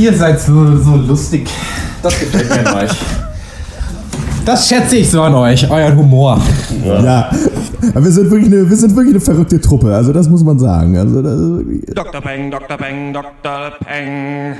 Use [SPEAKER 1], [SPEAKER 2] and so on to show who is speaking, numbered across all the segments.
[SPEAKER 1] Ihr seid so, so lustig. Das gefällt mir an euch. Das schätze ich so an euch, euren Humor.
[SPEAKER 2] Ja. ja. wir sind, wirklich eine, wir sind wirklich eine verrückte Truppe, also das muss man sagen. Also das
[SPEAKER 3] Dr. Peng, Dr. Peng, Dr. Peng.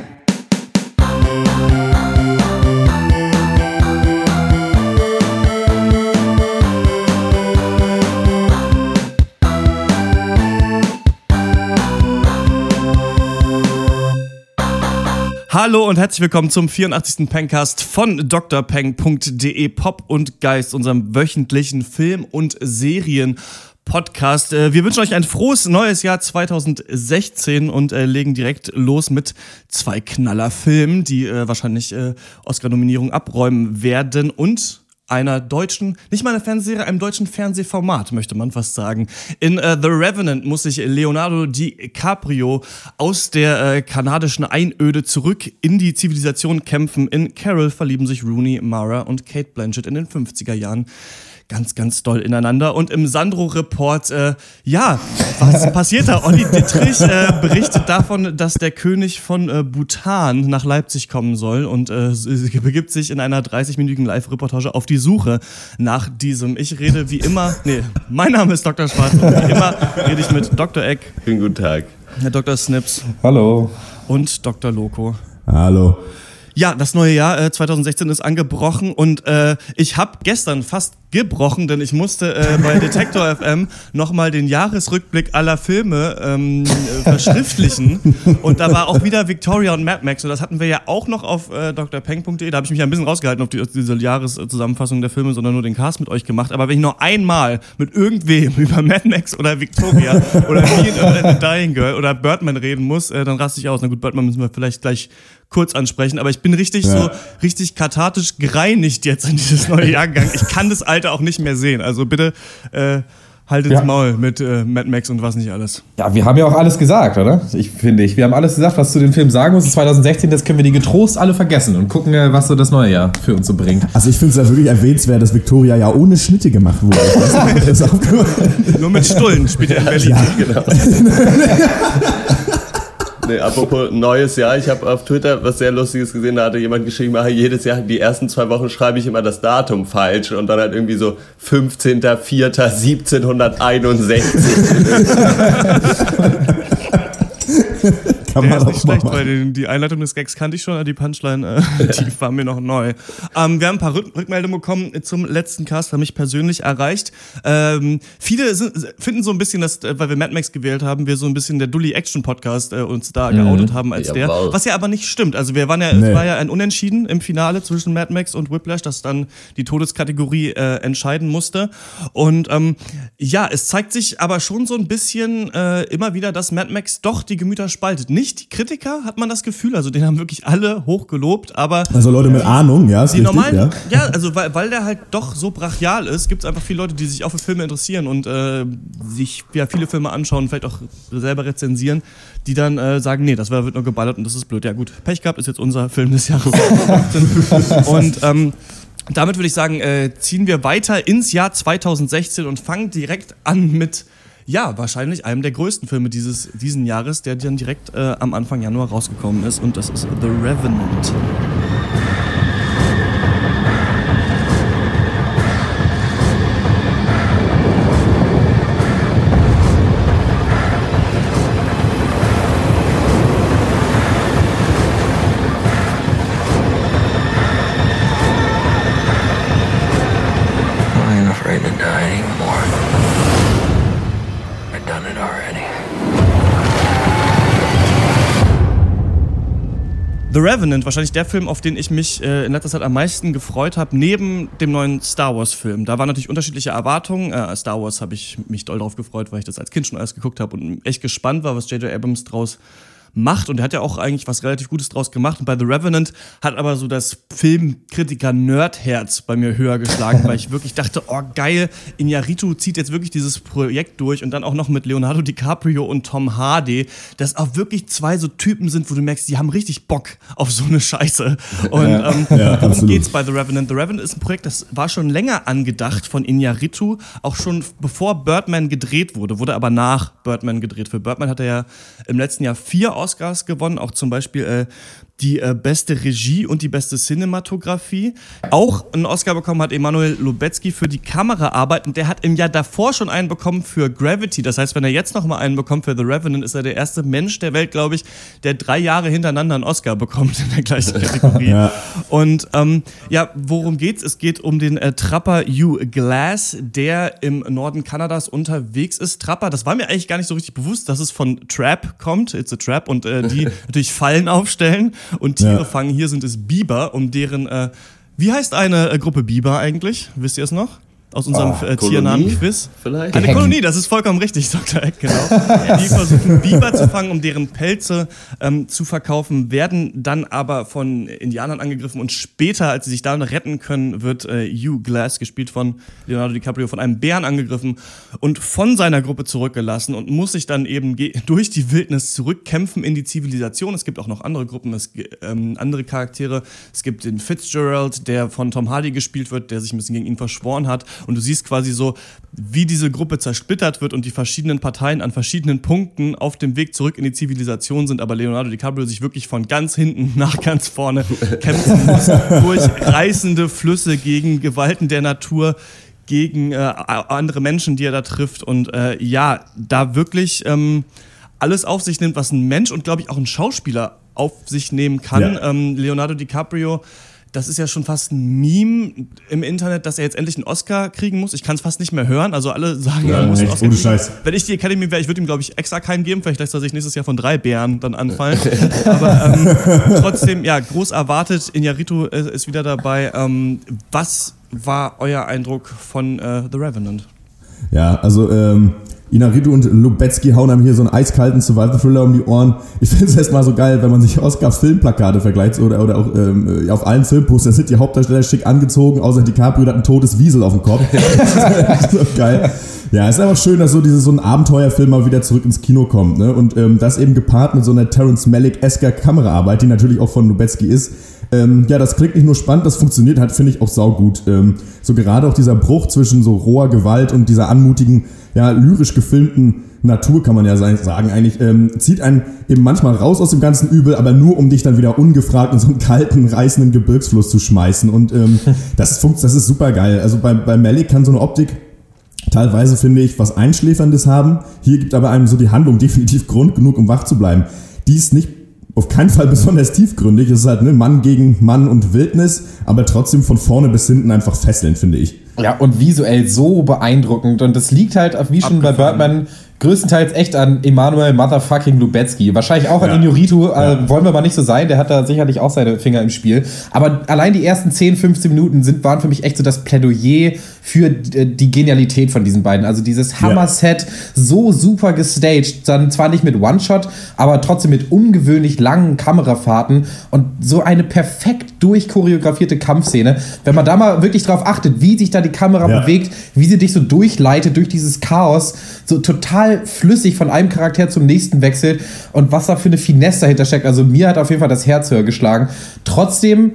[SPEAKER 3] Hallo und herzlich willkommen zum 84. Pencast von drpeng.de Pop und Geist, unserem wöchentlichen Film- und Serien- Podcast. Äh, wir wünschen euch ein frohes neues Jahr 2016 und äh, legen direkt los mit zwei Knallerfilmen, die äh, wahrscheinlich Oscar-Nominierung abräumen werden und einer deutschen, nicht mal eine Fernsehserie, einem deutschen Fernsehformat, möchte man fast sagen. In uh, The Revenant muss sich Leonardo DiCaprio aus der äh, kanadischen Einöde zurück in die Zivilisation kämpfen. In Carol verlieben sich Rooney, Mara und Kate Blanchett in den 50er Jahren ganz, ganz doll ineinander. Und im Sandro-Report, äh, ja, was passiert da? Olli Dittrich äh, berichtet davon, dass der König von äh, Bhutan nach Leipzig kommen soll und äh, begibt sich in einer 30-minütigen Live-Reportage auf die Suche nach diesem. Ich rede wie immer, nee, mein Name ist Dr. Schwarz und wie immer rede ich mit Dr. Eck.
[SPEAKER 4] Schönen guten Tag.
[SPEAKER 3] Herr Dr. Snips.
[SPEAKER 2] Hallo.
[SPEAKER 3] Und Dr. Loco.
[SPEAKER 2] Hallo.
[SPEAKER 3] Ja, das neue Jahr äh, 2016 ist angebrochen und äh, ich habe gestern fast gebrochen, denn ich musste äh, bei Detektor FM nochmal den Jahresrückblick aller Filme ähm, äh, verschriftlichen. Und da war auch wieder Victoria und Mad Max. Und das hatten wir ja auch noch auf äh, drpeng.de. Da habe ich mich ja ein bisschen rausgehalten auf, die, auf diese Jahreszusammenfassung der Filme, sondern nur den Cast mit euch gemacht. Aber wenn ich noch einmal mit irgendwem über Mad Max oder Victoria oder Me Dying Girl oder Birdman reden muss, äh, dann raste ich aus. Na gut, Birdman müssen wir vielleicht gleich kurz ansprechen, aber ich bin richtig ja. so, richtig kathartisch gereinigt jetzt in dieses neue Jahr gegangen. Ich kann das Alter auch nicht mehr sehen. Also bitte äh, haltet ja. Maul mit äh, Mad Max und was nicht alles.
[SPEAKER 1] Ja, wir haben ja auch alles gesagt, oder? Ich finde ich. Wir haben alles gesagt, was zu dem Film sagen muss. 2016, das können wir die getrost alle vergessen und gucken, äh, was so das neue Jahr für uns so bringt.
[SPEAKER 2] Also ich finde es ja wirklich erwähnenswert, dass Victoria ja ohne Schnitte gemacht wurde.
[SPEAKER 3] Nur mit Stullen spielt er in Berlin. Ja. Genau.
[SPEAKER 4] Nee, apropos neues Jahr, ich habe auf Twitter was sehr Lustiges gesehen, da hatte jemand geschrieben, ah, jedes Jahr, die ersten zwei Wochen schreibe ich immer das Datum falsch. Und dann halt irgendwie so 15.04.1761.
[SPEAKER 3] Kann der man ist nicht schlecht, machen. weil die, die, Einleitung des Gags kannte ich schon, die Punchline, äh, die war mir noch neu. Ähm, wir haben ein paar Rück Rückmeldungen bekommen zum letzten Cast, haben mich persönlich erreicht. Ähm, viele sind, finden so ein bisschen, dass, äh, weil wir Mad Max gewählt haben, wir so ein bisschen der Dully Action Podcast äh, uns da mhm. geoutet haben als der. Was ja aber nicht stimmt. Also wir waren ja, nee. es war ja ein Unentschieden im Finale zwischen Mad Max und Whiplash, das dann die Todeskategorie äh, entscheiden musste. Und ähm, ja, es zeigt sich aber schon so ein bisschen äh, immer wieder, dass Mad Max doch die Gemüter spaltet nicht die Kritiker, hat man das Gefühl. Also den haben wirklich alle hochgelobt, aber.
[SPEAKER 2] Also Leute mit Ahnung, ja.
[SPEAKER 3] Ist die richtig, normalen, ja. ja, also weil, weil der halt doch so brachial ist, gibt es einfach viele Leute, die sich auch für Filme interessieren und äh, sich ja viele Filme anschauen, vielleicht auch selber rezensieren, die dann äh, sagen, nee, das wird nur geballert und das ist blöd. Ja gut, Pech gehabt ist jetzt unser Film des Jahres. und ähm, damit würde ich sagen, äh, ziehen wir weiter ins Jahr 2016 und fangen direkt an mit ja, wahrscheinlich einem der größten Filme dieses diesen Jahres, der dann direkt äh, am Anfang Januar rausgekommen ist und das ist The Revenant. The Revenant, wahrscheinlich der Film, auf den ich mich äh, in letzter Zeit am meisten gefreut habe, neben dem neuen Star Wars-Film. Da waren natürlich unterschiedliche Erwartungen. Äh, Star Wars habe ich mich doll drauf gefreut, weil ich das als Kind schon alles geguckt habe und echt gespannt war, was J.J. Abrams draus macht. Und er hat ja auch eigentlich was relativ Gutes draus gemacht. Und bei The Revenant hat aber so das Filmkritiker-Nerdherz bei mir höher geschlagen, weil ich wirklich dachte, oh geil, Iñárritu zieht jetzt wirklich dieses Projekt durch und dann auch noch mit Leonardo DiCaprio und Tom Hardy, dass auch wirklich zwei so Typen sind, wo du merkst, die haben richtig Bock auf so eine Scheiße. Und ja, ähm, ja, darum geht's bei The Revenant. The Revenant ist ein Projekt, das war schon länger angedacht von Iñárritu, auch schon bevor Birdman gedreht wurde, wurde aber nach Birdman gedreht. Für Birdman hat er ja im letzten Jahr vier Oscars gewonnen, auch zum Beispiel äh, die äh, beste Regie und die beste Cinematografie. Auch einen Oscar bekommen hat Emanuel Lubetzky für die Kameraarbeit und der hat im Jahr davor schon einen bekommen für Gravity. Das heißt, wenn er jetzt nochmal einen bekommt für The Revenant, ist er der erste Mensch der Welt, glaube ich, der drei Jahre hintereinander einen Oscar bekommt in der gleichen Kategorie. ja. Und ähm, ja, worum geht's? Es geht um den äh, Trapper Hugh Glass, der im Norden Kanadas unterwegs ist. Trapper, das war mir eigentlich gar nicht so richtig bewusst, dass es von Trap kommt. It's a Trap und äh, die natürlich Fallen aufstellen und Tiere ja. fangen. Hier sind es Biber, um deren. Äh, wie heißt eine äh, Gruppe Biber eigentlich? Wisst ihr es noch? Aus unserem oh, äh, Tiernamen-Quiz. Vielleicht? Eine Kolonie, das ist vollkommen richtig, Dr. Eck, genau. Die versuchen Biber zu fangen, um deren Pelze ähm, zu verkaufen, werden dann aber von Indianern angegriffen und später, als sie sich dann retten können, wird äh, Hugh Glass, gespielt von Leonardo DiCaprio, von einem Bären angegriffen und von seiner Gruppe zurückgelassen und muss sich dann eben durch die Wildnis zurückkämpfen in die Zivilisation. Es gibt auch noch andere Gruppen, es, ähm, andere Charaktere. Es gibt den Fitzgerald, der von Tom Hardy gespielt wird, der sich ein bisschen gegen ihn verschworen hat und du siehst quasi so, wie diese Gruppe zersplittert wird und die verschiedenen Parteien an verschiedenen Punkten auf dem Weg zurück in die Zivilisation sind, aber Leonardo DiCaprio sich wirklich von ganz hinten nach ganz vorne kämpfen muss, durch reißende Flüsse gegen Gewalten der Natur, gegen äh, andere Menschen, die er da trifft und äh, ja, da wirklich ähm, alles auf sich nimmt, was ein Mensch und glaube ich auch ein Schauspieler auf sich nehmen kann. Ja. Ähm, Leonardo DiCaprio das ist ja schon fast ein Meme im Internet, dass er jetzt endlich einen Oscar kriegen muss. Ich kann es fast nicht mehr hören. Also alle sagen, ja, er muss einen Oscar kriegen. Scheiß. Wenn ich die Academy wäre, ich würde ihm, glaube ich, extra keinen geben. Vielleicht lässt er sich nächstes Jahr von drei Bären dann anfallen. Aber ähm, trotzdem, ja, groß erwartet. Inyaritu ist wieder dabei. Ähm, was war euer Eindruck von äh, The Revenant?
[SPEAKER 2] Ja, also ähm, Inaritu und Lubetzky hauen einem hier so einen eiskalten Survival-Thriller um die Ohren. Ich finde es erstmal so geil, wenn man sich Oscars Filmplakate vergleicht oder, oder auch ähm, auf allen Filmpostern sind die Hauptdarsteller schick angezogen, außer DiCaprio hat ein totes Wiesel auf dem Kopf. so geil. Ja, es ist einfach schön, dass so diese, so ein Abenteuerfilm mal wieder zurück ins Kino kommt. Ne? Und ähm, das eben gepaart mit so einer Terence Malick-esker Kameraarbeit, die natürlich auch von Lubetzky ist. Ähm, ja, das klingt nicht nur spannend, das funktioniert halt, finde ich, auch saugut. Ähm, so gerade auch dieser Bruch zwischen so roher Gewalt und dieser anmutigen ja, lyrisch gefilmten Natur, kann man ja sagen, eigentlich, ähm, zieht einen eben manchmal raus aus dem ganzen Übel, aber nur um dich dann wieder ungefragt in so einen kalten, reißenden Gebirgsfluss zu schmeißen. Und ähm, das, ist, das ist super geil. Also bei, bei Malik kann so eine Optik teilweise, finde ich, was Einschläferndes haben. Hier gibt aber einem so die Handlung definitiv Grund genug, um wach zu bleiben. Die ist nicht auf keinen Fall besonders tiefgründig. Es ist halt ne, Mann gegen Mann und Wildnis, aber trotzdem von vorne bis hinten einfach fesselnd, finde ich.
[SPEAKER 1] Ja, und visuell so beeindruckend. Und das liegt halt, wie schon Abgefahren. bei Birdman, größtenteils echt an Emanuel Motherfucking Lubetzky. Wahrscheinlich auch an ja. Inuritu, äh, ja. wollen wir mal nicht so sein, der hat da sicherlich auch seine Finger im Spiel. Aber allein die ersten 10, 15 Minuten sind, waren für mich echt so das Plädoyer für äh, die Genialität von diesen beiden. Also dieses Hammer-Set, so super gestaged, dann zwar nicht mit One-Shot, aber trotzdem mit ungewöhnlich langen Kamerafahrten und so eine perfekt durchchoreografierte Kampfszene. Wenn man da mal wirklich drauf achtet, wie sich da die Kamera bewegt, wie sie dich so durchleitet durch dieses Chaos, so total total flüssig von einem Charakter zum nächsten wechselt und was da für eine Finesse dahinter steckt. Also mir hat auf jeden Fall das Herz höher geschlagen. Trotzdem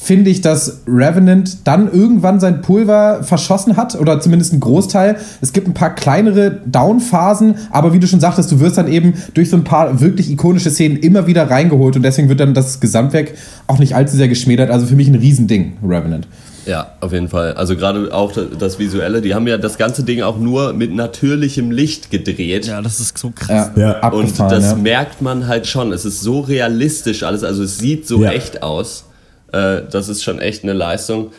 [SPEAKER 1] finde ich, dass Revenant dann irgendwann sein Pulver verschossen hat oder zumindest ein Großteil. Es gibt ein paar kleinere Downphasen, aber wie du schon sagtest, du wirst dann eben durch so ein paar wirklich ikonische Szenen immer wieder reingeholt und deswegen wird dann das Gesamtwerk auch nicht allzu sehr geschmälert. Also für mich ein Riesending, Revenant.
[SPEAKER 4] Ja, auf jeden Fall. Also gerade auch das Visuelle, die haben ja das ganze Ding auch nur mit natürlichem Licht gedreht.
[SPEAKER 3] Ja, das ist so krass.
[SPEAKER 4] Ja, ja. Und das ja. merkt man halt schon. Es ist so realistisch alles, also es sieht so ja. echt aus. Äh, das ist schon echt eine Leistung.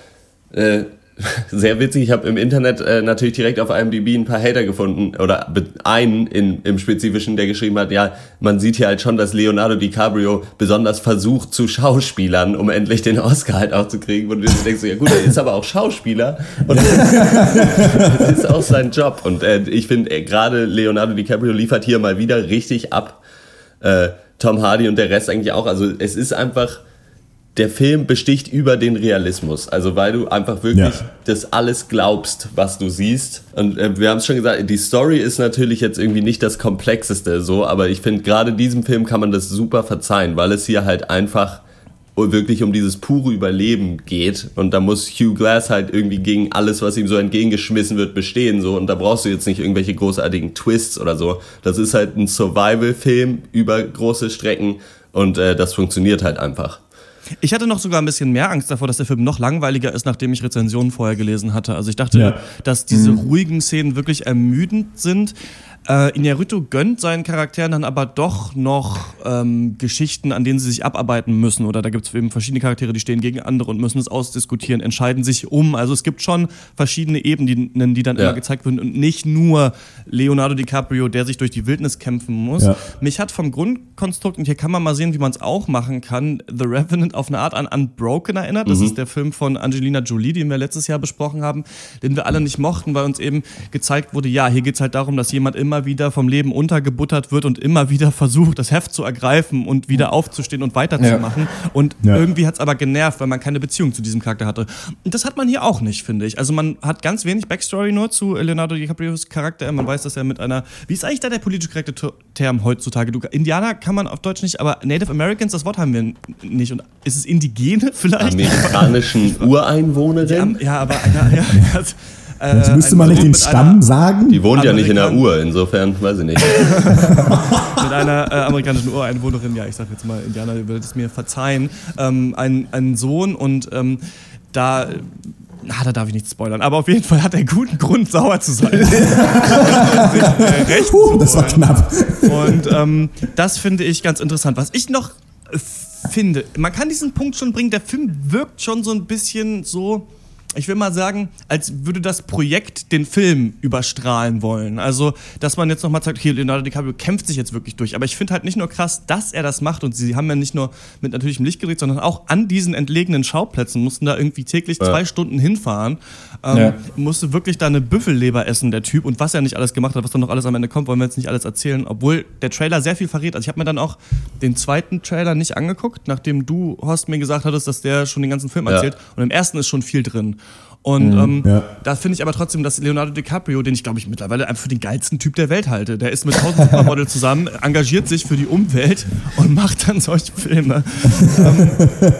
[SPEAKER 4] Äh, sehr witzig. Ich habe im Internet äh, natürlich direkt auf IMDb ein paar Hater gefunden oder einen in, im Spezifischen, der geschrieben hat, ja, man sieht hier halt schon, dass Leonardo DiCaprio besonders versucht zu Schauspielern, um endlich den Oscar halt auch zu kriegen. Und du denkst ja gut, er ist aber auch Schauspieler und das ist auch sein Job. Und äh, ich finde, äh, gerade Leonardo DiCaprio liefert hier mal wieder richtig ab. Äh, Tom Hardy und der Rest eigentlich auch. Also es ist einfach der Film besticht über den Realismus. Also weil du einfach wirklich ja. das alles glaubst, was du siehst. Und äh, wir haben es schon gesagt, die Story ist natürlich jetzt irgendwie nicht das Komplexeste so, aber ich finde gerade diesem Film kann man das super verzeihen, weil es hier halt einfach wirklich um dieses pure Überleben geht und da muss Hugh Glass halt irgendwie gegen alles, was ihm so entgegengeschmissen wird, bestehen so und da brauchst du jetzt nicht irgendwelche großartigen Twists oder so. Das ist halt ein Survival-Film über große Strecken Und äh, das funktioniert halt einfach.
[SPEAKER 3] Ich hatte noch sogar ein bisschen mehr Angst davor, dass der Film noch langweiliger ist, nachdem ich Rezensionen vorher gelesen hatte. Also ich dachte, ja. dass diese mhm. ruhigen Szenen wirklich ermüdend sind. Äh, Inarito gönnt seinen Charakteren dann aber doch noch ähm, Geschichten, an denen sie sich abarbeiten müssen. Oder da gibt es eben verschiedene Charaktere, die stehen gegen andere und müssen es ausdiskutieren, entscheiden sich um. Also es gibt schon verschiedene Ebenen, die dann ja. immer gezeigt werden und nicht nur Leonardo DiCaprio, der sich durch die Wildnis kämpfen muss. Ja. Mich hat vom Grundkonstrukt, und hier kann man mal sehen, wie man es auch machen kann, The Revenant auf eine Art an Unbroken erinnert. Das mhm. ist der Film von Angelina Jolie, den wir letztes Jahr besprochen haben, den wir alle nicht mochten, weil uns eben gezeigt wurde, ja, hier geht es halt darum, dass jemand immer immer wieder vom Leben untergebuttert wird und immer wieder versucht, das Heft zu ergreifen und wieder aufzustehen und weiterzumachen. Ja. Und ja. irgendwie hat es aber genervt, weil man keine Beziehung zu diesem Charakter hatte. Und das hat man hier auch nicht, finde ich. Also man hat ganz wenig Backstory nur zu Leonardo DiCaprios Charakter. Man weiß, dass er mit einer, wie ist eigentlich da der politische Charakterterm heutzutage? Du, Indianer kann man auf Deutsch nicht, aber Native Americans, das Wort haben wir nicht. Und ist es Indigene vielleicht?
[SPEAKER 4] Amerikanischen Ureinwohnerin?
[SPEAKER 3] Ja, aber einer, ja,
[SPEAKER 2] äh, Jetzt müsste man nicht den Stamm einer, sagen.
[SPEAKER 4] Die wohnt ja nicht in der Uhr, insofern weiß ich nicht.
[SPEAKER 3] mit einer äh, amerikanischen Ureinwohnerin, ja, ich sag jetzt mal, Indianer würde es mir verzeihen, ähm, ein, ein Sohn und ähm, da na, da darf ich nicht spoilern. Aber auf jeden Fall hat er guten Grund, sauer zu sein.
[SPEAKER 2] äh, recht uh, das war knapp.
[SPEAKER 3] Und ähm, das finde ich ganz interessant. Was ich noch finde, man kann diesen Punkt schon bringen, der Film wirkt schon so ein bisschen so ich will mal sagen, als würde das Projekt den Film überstrahlen wollen. Also, dass man jetzt nochmal sagt, okay, Leonardo DiCaprio kämpft sich jetzt wirklich durch. Aber ich finde halt nicht nur krass, dass er das macht und sie haben ja nicht nur mit natürlichem Licht gedreht, sondern auch an diesen entlegenen Schauplätzen mussten da irgendwie täglich ja. zwei Stunden hinfahren. Ähm, ja. Musste wirklich da eine Büffelleber essen, der Typ. Und was er nicht alles gemacht hat, was dann noch alles am Ende kommt, wollen wir jetzt nicht alles erzählen. Obwohl der Trailer sehr viel verrät. Also, ich habe mir dann auch den zweiten Trailer nicht angeguckt, nachdem du, Horst, mir gesagt hattest, dass der schon den ganzen Film erzählt. Ja. Und im ersten ist schon viel drin. Und mhm, ähm, ja. da finde ich aber trotzdem, dass Leonardo DiCaprio, den ich glaube ich mittlerweile einfach für den geilsten Typ der Welt halte, der ist mit tausend Supermodels zusammen, engagiert sich für die Umwelt und macht dann solche Filme.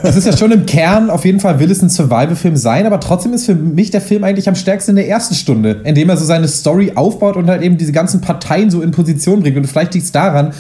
[SPEAKER 1] Es ist ja schon im Kern, auf jeden Fall will es ein Survival-Film sein, aber trotzdem ist für mich der Film eigentlich am stärksten in der ersten Stunde, indem er so seine Story aufbaut und halt eben diese ganzen Parteien so in Position bringt. Und vielleicht liegt es daran,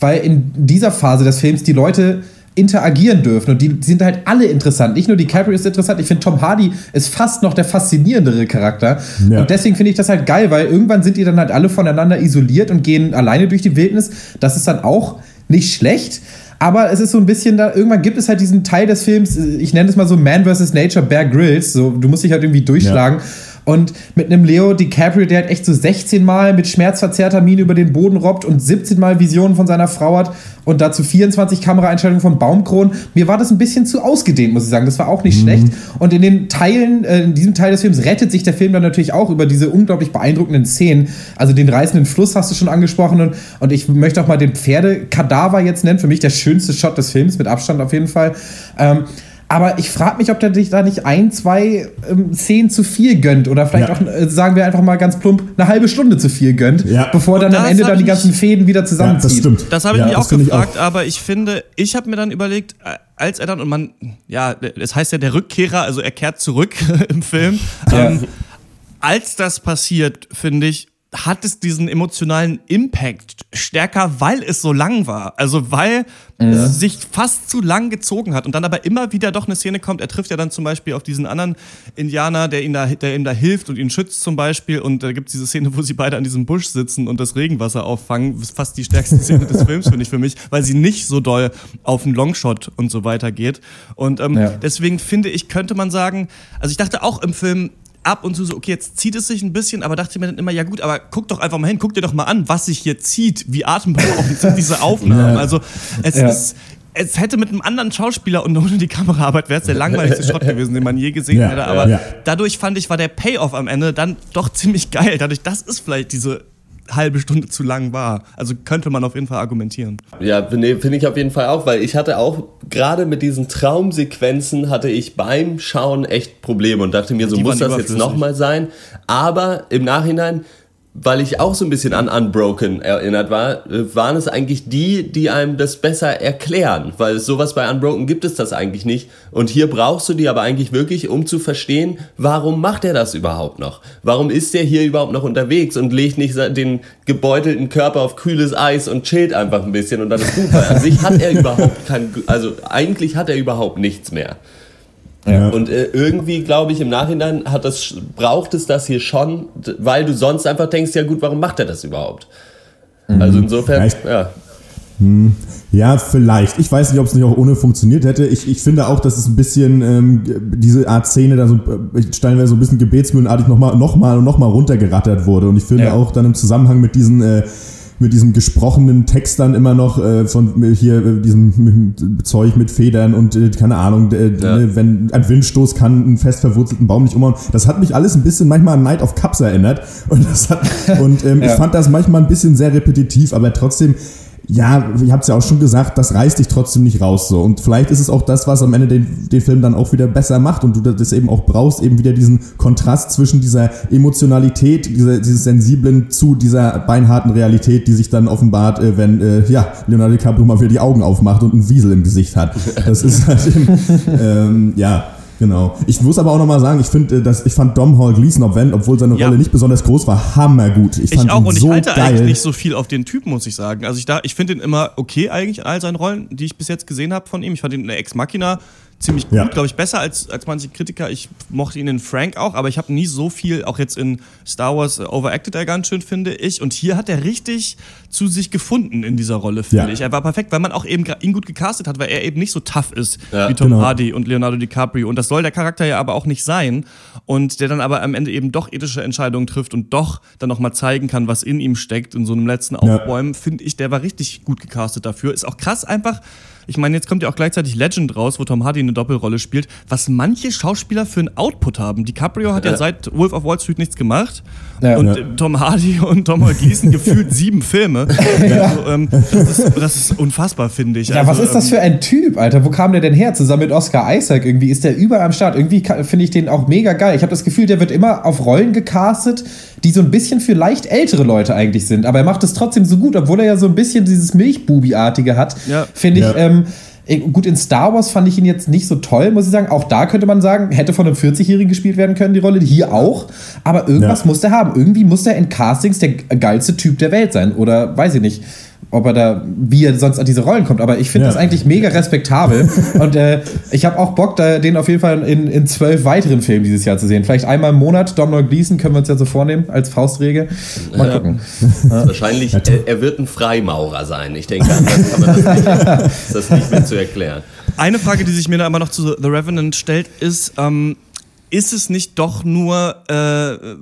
[SPEAKER 1] weil in dieser Phase des Films die Leute interagieren dürfen. Und die sind halt alle interessant. Nicht nur DiCaprio ist interessant, ich finde Tom Hardy ist fast noch der faszinierendere Charakter. Ja. Und deswegen finde ich das halt geil, weil irgendwann sind die dann halt alle voneinander isoliert und gehen alleine durch die Wildnis. Das ist dann auch nicht schlecht. Aber es ist so ein bisschen da, irgendwann gibt es halt diesen Teil des Films, ich nenne es mal so Man vs. Nature, Bear Grylls, so, du musst dich halt irgendwie durchschlagen. Ja. Und mit einem Leo DiCaprio, der halt echt so 16 Mal mit schmerzverzerrter Miene über den Boden robbt und 17 Mal Visionen von seiner Frau hat und dazu 24 Kameraeinstellungen von Baumkronen. Mir war das ein bisschen zu ausgedehnt, muss ich sagen. Das war auch nicht mhm. schlecht. Und in den Teilen, äh, in diesem Teil des Films rettet sich der Film dann natürlich auch über diese unglaublich beeindruckenden Szenen. Also den reißenden Fluss hast du schon angesprochen und, und ich möchte auch mal den Pferdekadaver jetzt nennen. Für mich der schönste Shot des Films, mit Abstand auf jeden Fall. Ähm, aber ich frage mich, ob der dich da nicht ein, zwei ähm, Szenen zu viel gönnt oder vielleicht ja. auch, äh, sagen wir einfach mal ganz plump, eine halbe Stunde zu viel gönnt, ja. bevor dann am Ende dann die ganzen Fäden wieder zusammenzieht.
[SPEAKER 3] Ja, das stimmt. Das habe ich mich auch gefragt, ich auch. aber ich finde, ich habe mir dann überlegt, äh, als er dann, und man, ja, es heißt ja der Rückkehrer, also er kehrt zurück im Film. Ähm, als das passiert, finde ich, hat es diesen emotionalen Impact stärker, weil es so lang war. Also weil ja. es sich fast zu lang gezogen hat und dann aber immer wieder doch eine Szene kommt. Er trifft ja dann zum Beispiel auf diesen anderen Indianer, der, ihn da, der ihm da hilft und ihn schützt zum Beispiel. Und da gibt es diese Szene, wo sie beide an diesem Busch sitzen und das Regenwasser auffangen. Das ist fast die stärkste Szene des Films, finde ich für mich, weil sie nicht so doll auf einen Longshot und so weiter geht. Und ähm, ja. deswegen finde ich, könnte man sagen, also ich dachte auch im Film, ab und zu so, okay, jetzt zieht es sich ein bisschen, aber dachte mir dann immer, ja gut, aber guck doch einfach mal hin, guck dir doch mal an, was sich hier zieht, wie atemberaubend sind diese Aufnahmen. Also es ja. ist, es hätte mit einem anderen Schauspieler und ohne die Kameraarbeit wäre es der langweiligste Shot gewesen, den man je gesehen ja, hätte. Aber ja. dadurch fand ich, war der Payoff am Ende dann doch ziemlich geil. Dadurch, das ist vielleicht diese halbe Stunde zu lang war. Also könnte man auf jeden Fall argumentieren.
[SPEAKER 4] Ja, nee, finde ich auf jeden Fall auch, weil ich hatte auch gerade mit diesen Traumsequenzen hatte ich beim Schauen echt Probleme und dachte mir, so muss das jetzt nochmal sein. Aber im Nachhinein weil ich auch so ein bisschen an Unbroken erinnert war, waren es eigentlich die, die einem das besser erklären, weil sowas bei Unbroken gibt es das eigentlich nicht. Und hier brauchst du die aber eigentlich wirklich, um zu verstehen, warum macht er das überhaupt noch? Warum ist er hier überhaupt noch unterwegs und legt nicht den gebeutelten Körper auf kühles Eis und chillt einfach ein bisschen und dann ist gut, weil an sich hat er überhaupt kein, also eigentlich hat er überhaupt nichts mehr. Ja. Und äh, irgendwie glaube ich im Nachhinein hat das, braucht es das hier schon, weil du sonst einfach denkst, ja gut, warum macht er das überhaupt? Mhm. Also insofern,
[SPEAKER 2] ja. Ja. Hm. ja, vielleicht. Ich weiß nicht, ob es nicht auch ohne funktioniert hätte. Ich, ich finde auch, dass es ein bisschen ähm, diese Art Szene da so äh, stellenweise so ein bisschen gebetsmühlenartig nochmal noch mal und nochmal runtergerattert wurde. Und ich finde ja. auch dann im Zusammenhang mit diesen äh, mit diesem gesprochenen Text dann immer noch äh, von hier äh, diesem Zeug mit Federn und äh, keine Ahnung, äh, ja. Ne, wenn ein Windstoß kann einen fest verwurzelten Baum nicht umhauen. Das hat mich alles ein bisschen manchmal an Night of Cups erinnert und hat, und ähm, ja. ich fand das manchmal ein bisschen sehr repetitiv, aber trotzdem ja, ihr habt es ja auch schon gesagt, das reißt dich trotzdem nicht raus so. Und vielleicht ist es auch das, was am Ende den, den Film dann auch wieder besser macht und du das eben auch brauchst, eben wieder diesen Kontrast zwischen dieser Emotionalität, dieser, dieses Sensiblen zu dieser beinharten Realität, die sich dann offenbart, äh, wenn äh, ja, Leonardo DiCaprio mal wieder die Augen aufmacht und einen Wiesel im Gesicht hat. Das ist halt eben, ähm, ja, Genau. Ich muss aber auch nochmal sagen, ich finde, äh, ich fand Dom Hall Gleason, obwohl seine ja. Rolle nicht besonders groß war, hammergut.
[SPEAKER 3] Ich, fand ich auch und so ich halte geil. eigentlich nicht so viel auf den Typen, muss ich sagen. Also ich da, ich finde ihn immer okay eigentlich in all seinen Rollen, die ich bis jetzt gesehen habe von ihm. Ich fand ihn in der Ex Machina ziemlich gut, ja. glaube ich, besser als, als manche Kritiker. Ich mochte ihn in Frank auch, aber ich habe nie so viel, auch jetzt in Star Wars, äh, overacted er ganz schön, finde ich. Und hier hat er richtig zu sich gefunden in dieser Rolle, finde ja. ich. Er war perfekt, weil man auch eben ihn gut gecastet hat, weil er eben nicht so tough ist ja, wie Tom genau. Hardy und Leonardo DiCaprio. Und das soll der Charakter ja aber auch nicht sein. Und der dann aber am Ende eben doch ethische Entscheidungen trifft und doch dann nochmal zeigen kann, was in ihm steckt, in so einem letzten Aufbäumen, finde ich, der war richtig gut gecastet dafür. Ist auch krass einfach, ich meine, jetzt kommt ja auch gleichzeitig Legend raus, wo Tom Hardy eine Doppelrolle spielt, was manche Schauspieler für einen Output haben. DiCaprio hat ja, ja seit Wolf of Wall Street nichts gemacht. Ja, und ja. Tom Hardy und Tom Gleason gefühlt sieben Filme. Also, ähm, das, ist, das, ist, unfassbar, finde ich.
[SPEAKER 1] Ja, also, was ist das ähm, für ein Typ, Alter? Wo kam der denn her? Zusammen mit Oscar Isaac irgendwie ist der überall am Start. Irgendwie finde ich den auch mega geil. Ich habe das Gefühl, der wird immer auf Rollen gecastet, die so ein bisschen für leicht ältere Leute eigentlich sind. Aber er macht es trotzdem so gut, obwohl er ja so ein bisschen dieses Milchbubi-artige hat. Ja. Finde ich. Ähm, Gut, in Star Wars fand ich ihn jetzt nicht so toll, muss ich sagen. Auch da könnte man sagen, hätte von einem 40-Jährigen gespielt werden können, die Rolle. Hier auch. Aber irgendwas ja. muss er haben. Irgendwie muss er in Castings der geilste Typ der Welt sein. Oder weiß ich nicht ob er da, wie er sonst an diese Rollen kommt. Aber ich finde ja. das eigentlich mega respektabel. und äh, ich habe auch Bock, da, den auf jeden Fall in, in zwölf weiteren Filmen dieses Jahr zu sehen. Vielleicht einmal im Monat. Domhnall Gleeson können wir uns ja so vornehmen als Faustregel. Mal gucken.
[SPEAKER 4] Ja. Wahrscheinlich, er, er, wird ein Freimaurer sein. Ich denke, anders kann man das nicht, ist das nicht mehr zu erklären.
[SPEAKER 3] Eine Frage, die sich mir da immer noch zu The Revenant stellt, ist, ähm, ist es nicht doch nur äh,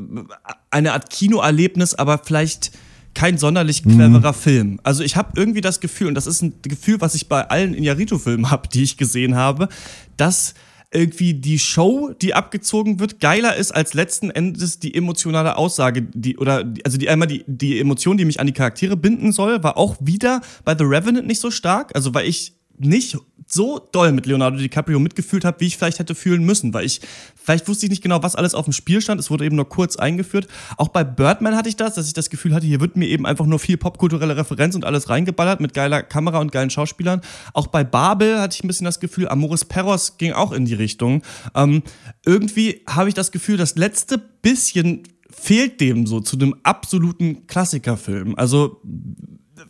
[SPEAKER 3] eine Art Kinoerlebnis, aber vielleicht kein sonderlich cleverer mhm. Film. Also ich habe irgendwie das Gefühl, und das ist ein Gefühl, was ich bei allen Inarito-Filmen habe, die ich gesehen habe, dass irgendwie die Show, die abgezogen wird, geiler ist als letzten Endes die emotionale Aussage, die oder also die einmal die die Emotion, die mich an die Charaktere binden soll, war auch wieder bei The Revenant nicht so stark, also weil ich nicht so doll mit Leonardo DiCaprio mitgefühlt habe, wie ich vielleicht hätte fühlen müssen, weil ich vielleicht wusste ich nicht genau, was alles auf dem Spiel stand. Es wurde eben nur kurz eingeführt. Auch bei Birdman hatte ich das, dass ich das Gefühl hatte, hier wird mir eben einfach nur viel popkulturelle Referenz und alles reingeballert mit geiler Kamera und geilen Schauspielern. Auch bei Babel hatte ich ein bisschen das Gefühl, Amoris Perros ging auch in die Richtung. Ähm, irgendwie habe ich das Gefühl, das letzte bisschen fehlt dem so zu einem absoluten Klassikerfilm. Also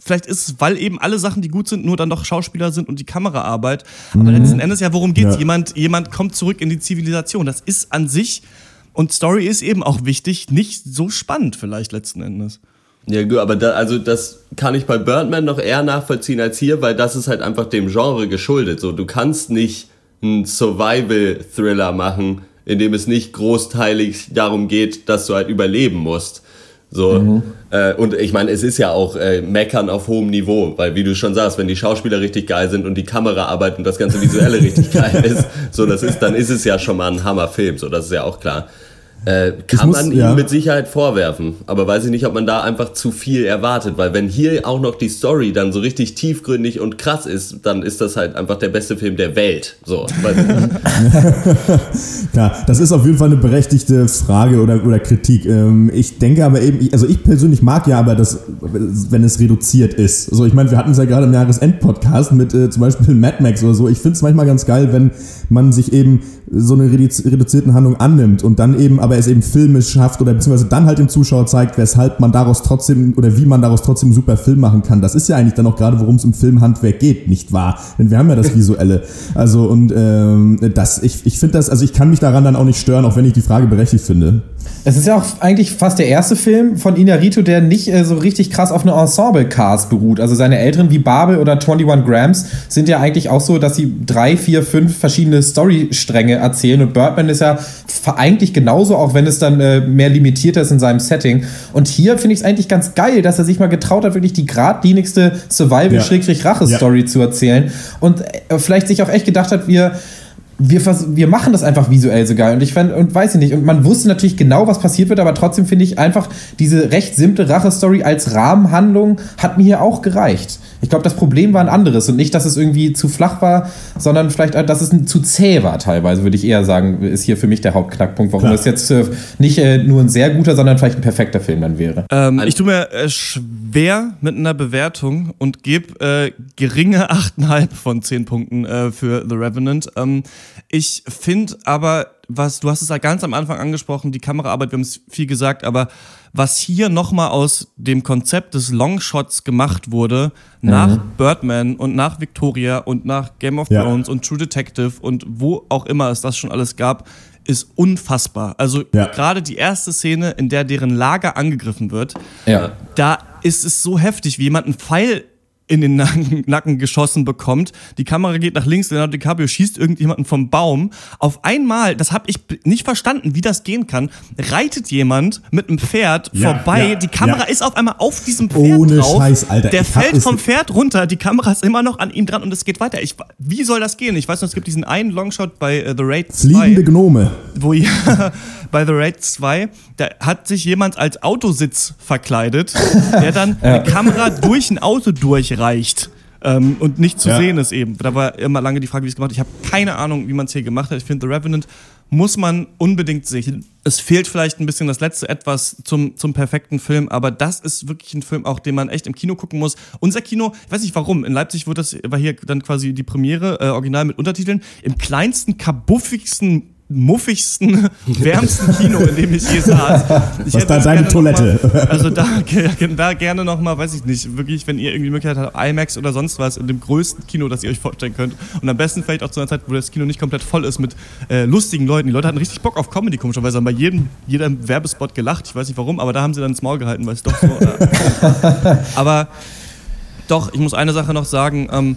[SPEAKER 3] vielleicht ist es, weil eben alle Sachen, die gut sind, nur dann doch Schauspieler sind und die Kameraarbeit. Aber mhm. letzten Endes ja, worum geht's? Ja. Jemand, jemand kommt zurück in die Zivilisation. Das ist an sich, und Story ist eben auch wichtig, nicht so spannend vielleicht letzten Endes.
[SPEAKER 4] Ja, gut, aber da, also das kann ich bei Birdman noch eher nachvollziehen als hier, weil das ist halt einfach dem Genre geschuldet. So, du kannst nicht einen Survival-Thriller machen, in dem es nicht großteilig darum geht, dass du halt überleben musst. So, mhm. äh, und ich meine, es ist ja auch äh, Meckern auf hohem Niveau, weil wie du schon sagst, wenn die Schauspieler richtig geil sind und die Kameraarbeit und das ganze Visuelle richtig geil ist, so das ist, dann ist es ja schon mal ein Hammerfilm, so das ist ja auch klar. Äh, kann muss, man ihm ja. mit Sicherheit vorwerfen, aber weiß ich nicht, ob man da einfach zu viel erwartet, weil wenn hier auch noch die Story dann so richtig tiefgründig und krass ist, dann ist das halt einfach der beste Film der Welt. So,
[SPEAKER 2] ja, das ist auf jeden Fall eine berechtigte Frage oder, oder Kritik. Ähm, ich denke aber eben, also ich persönlich mag ja aber das, wenn es reduziert ist. So, ich meine, wir hatten es ja gerade im Jahresend-Podcast mit äh, zum Beispiel Mad Max oder so. Ich finde es manchmal ganz geil, wenn man sich eben so eine reduzierten Handlung annimmt und dann eben aber es eben filmisch schafft oder beziehungsweise dann halt dem Zuschauer zeigt, weshalb man daraus trotzdem oder wie man daraus trotzdem einen super Film machen kann. Das ist ja eigentlich dann auch gerade, worum es im Filmhandwerk geht, nicht wahr? Denn wir haben ja das Visuelle. Also und ähm, das, ich, ich finde das, also ich kann mich daran dann auch nicht stören, auch wenn ich die Frage berechtigt finde.
[SPEAKER 1] Es ist ja auch eigentlich fast der erste Film von Inarito, der nicht äh, so richtig krass auf eine Ensemble-Cast beruht. Also seine älteren wie Babel oder 21 Grams sind ja eigentlich auch so, dass sie drei, vier, fünf verschiedene Storystränge erzählen. Und Birdman ist ja eigentlich genauso, auch wenn es dann äh, mehr limitiert ist in seinem Setting. Und hier finde ich es eigentlich ganz geil, dass er sich mal getraut hat, wirklich die geradlinigste Survival-Rache-Story ja. zu erzählen. Und äh, vielleicht sich auch echt gedacht hat, wir wir, wir machen das einfach visuell so geil. Und ich fand, und weiß ich nicht, und man wusste natürlich genau, was passiert wird, aber trotzdem finde ich einfach diese recht simple Rache-Story als Rahmenhandlung hat mir hier auch gereicht. Ich glaube, das Problem war ein anderes und nicht, dass es irgendwie zu flach war, sondern vielleicht, dass es zu zäh war teilweise, würde ich eher sagen, ist hier für mich der Hauptknackpunkt, warum Klar. es jetzt äh, nicht äh, nur ein sehr guter, sondern vielleicht ein perfekter Film dann wäre.
[SPEAKER 3] Ähm, ich tue mir äh, schwer mit einer Bewertung und gebe äh, geringe 8,5 von 10 Punkten äh, für The Revenant. Ähm, ich finde aber, was, du hast es ja ganz am Anfang angesprochen, die Kameraarbeit, wir haben es viel gesagt, aber was hier nochmal aus dem Konzept des Longshots gemacht wurde, mhm. nach Birdman und nach Victoria und nach Game of ja. Thrones und True Detective und wo auch immer es das schon alles gab, ist unfassbar. Also ja. gerade die erste Szene, in der deren Lager angegriffen wird, ja. da ist es so heftig, wie jemand einen Pfeil in den Nacken, Nacken, geschossen bekommt. Die Kamera geht nach links, Leonardo DiCaprio schießt irgendjemanden vom Baum. Auf einmal, das habe ich nicht verstanden, wie das gehen kann, reitet jemand mit einem Pferd ja, vorbei. Ja, die Kamera ja. ist auf einmal auf diesem Pferd
[SPEAKER 2] Ohne drauf. Scheiß, Alter.
[SPEAKER 3] Der fällt vom Pferd runter, die Kamera ist immer noch an ihm dran und es geht weiter. Ich, wie soll das gehen? Ich weiß noch, es gibt diesen einen Longshot bei uh, The Raid 2.
[SPEAKER 2] Fliegende Gnome.
[SPEAKER 3] Wo ja, bei The Raid 2, da hat sich jemand als Autositz verkleidet, der dann ja. eine Kamera durch ein Auto durchreicht. Ähm, und nicht zu ja. sehen ist eben. Da war immer lange die Frage, wie es gemacht wird. Ich habe keine Ahnung, wie man es hier gemacht hat. Ich finde, The Revenant muss man unbedingt sehen. Es fehlt vielleicht ein bisschen das letzte etwas zum, zum perfekten Film, aber das ist wirklich ein Film, auch den man echt im Kino gucken muss. Unser Kino, ich weiß nicht warum, in Leipzig wurde das, war hier dann quasi die Premiere, äh, original mit Untertiteln, im kleinsten, kabuffigsten muffigsten, wärmsten Kino, in dem ich je saß.
[SPEAKER 2] Ich Was da deine Toilette?
[SPEAKER 3] Mal, also da, da gerne nochmal, weiß ich nicht, wirklich, wenn ihr irgendwie die Möglichkeit habt, IMAX oder sonst was, in dem größten Kino, das ihr euch vorstellen könnt. Und am besten vielleicht auch zu einer Zeit, wo das Kino nicht komplett voll ist mit äh, lustigen Leuten. Die Leute hatten richtig Bock auf Comedy, komischerweise haben bei jedem, jedem Werbespot gelacht. Ich weiß nicht warum, aber da haben sie dann ins Maul gehalten, weil es doch so. Äh, aber doch, ich muss eine Sache noch sagen. Ähm,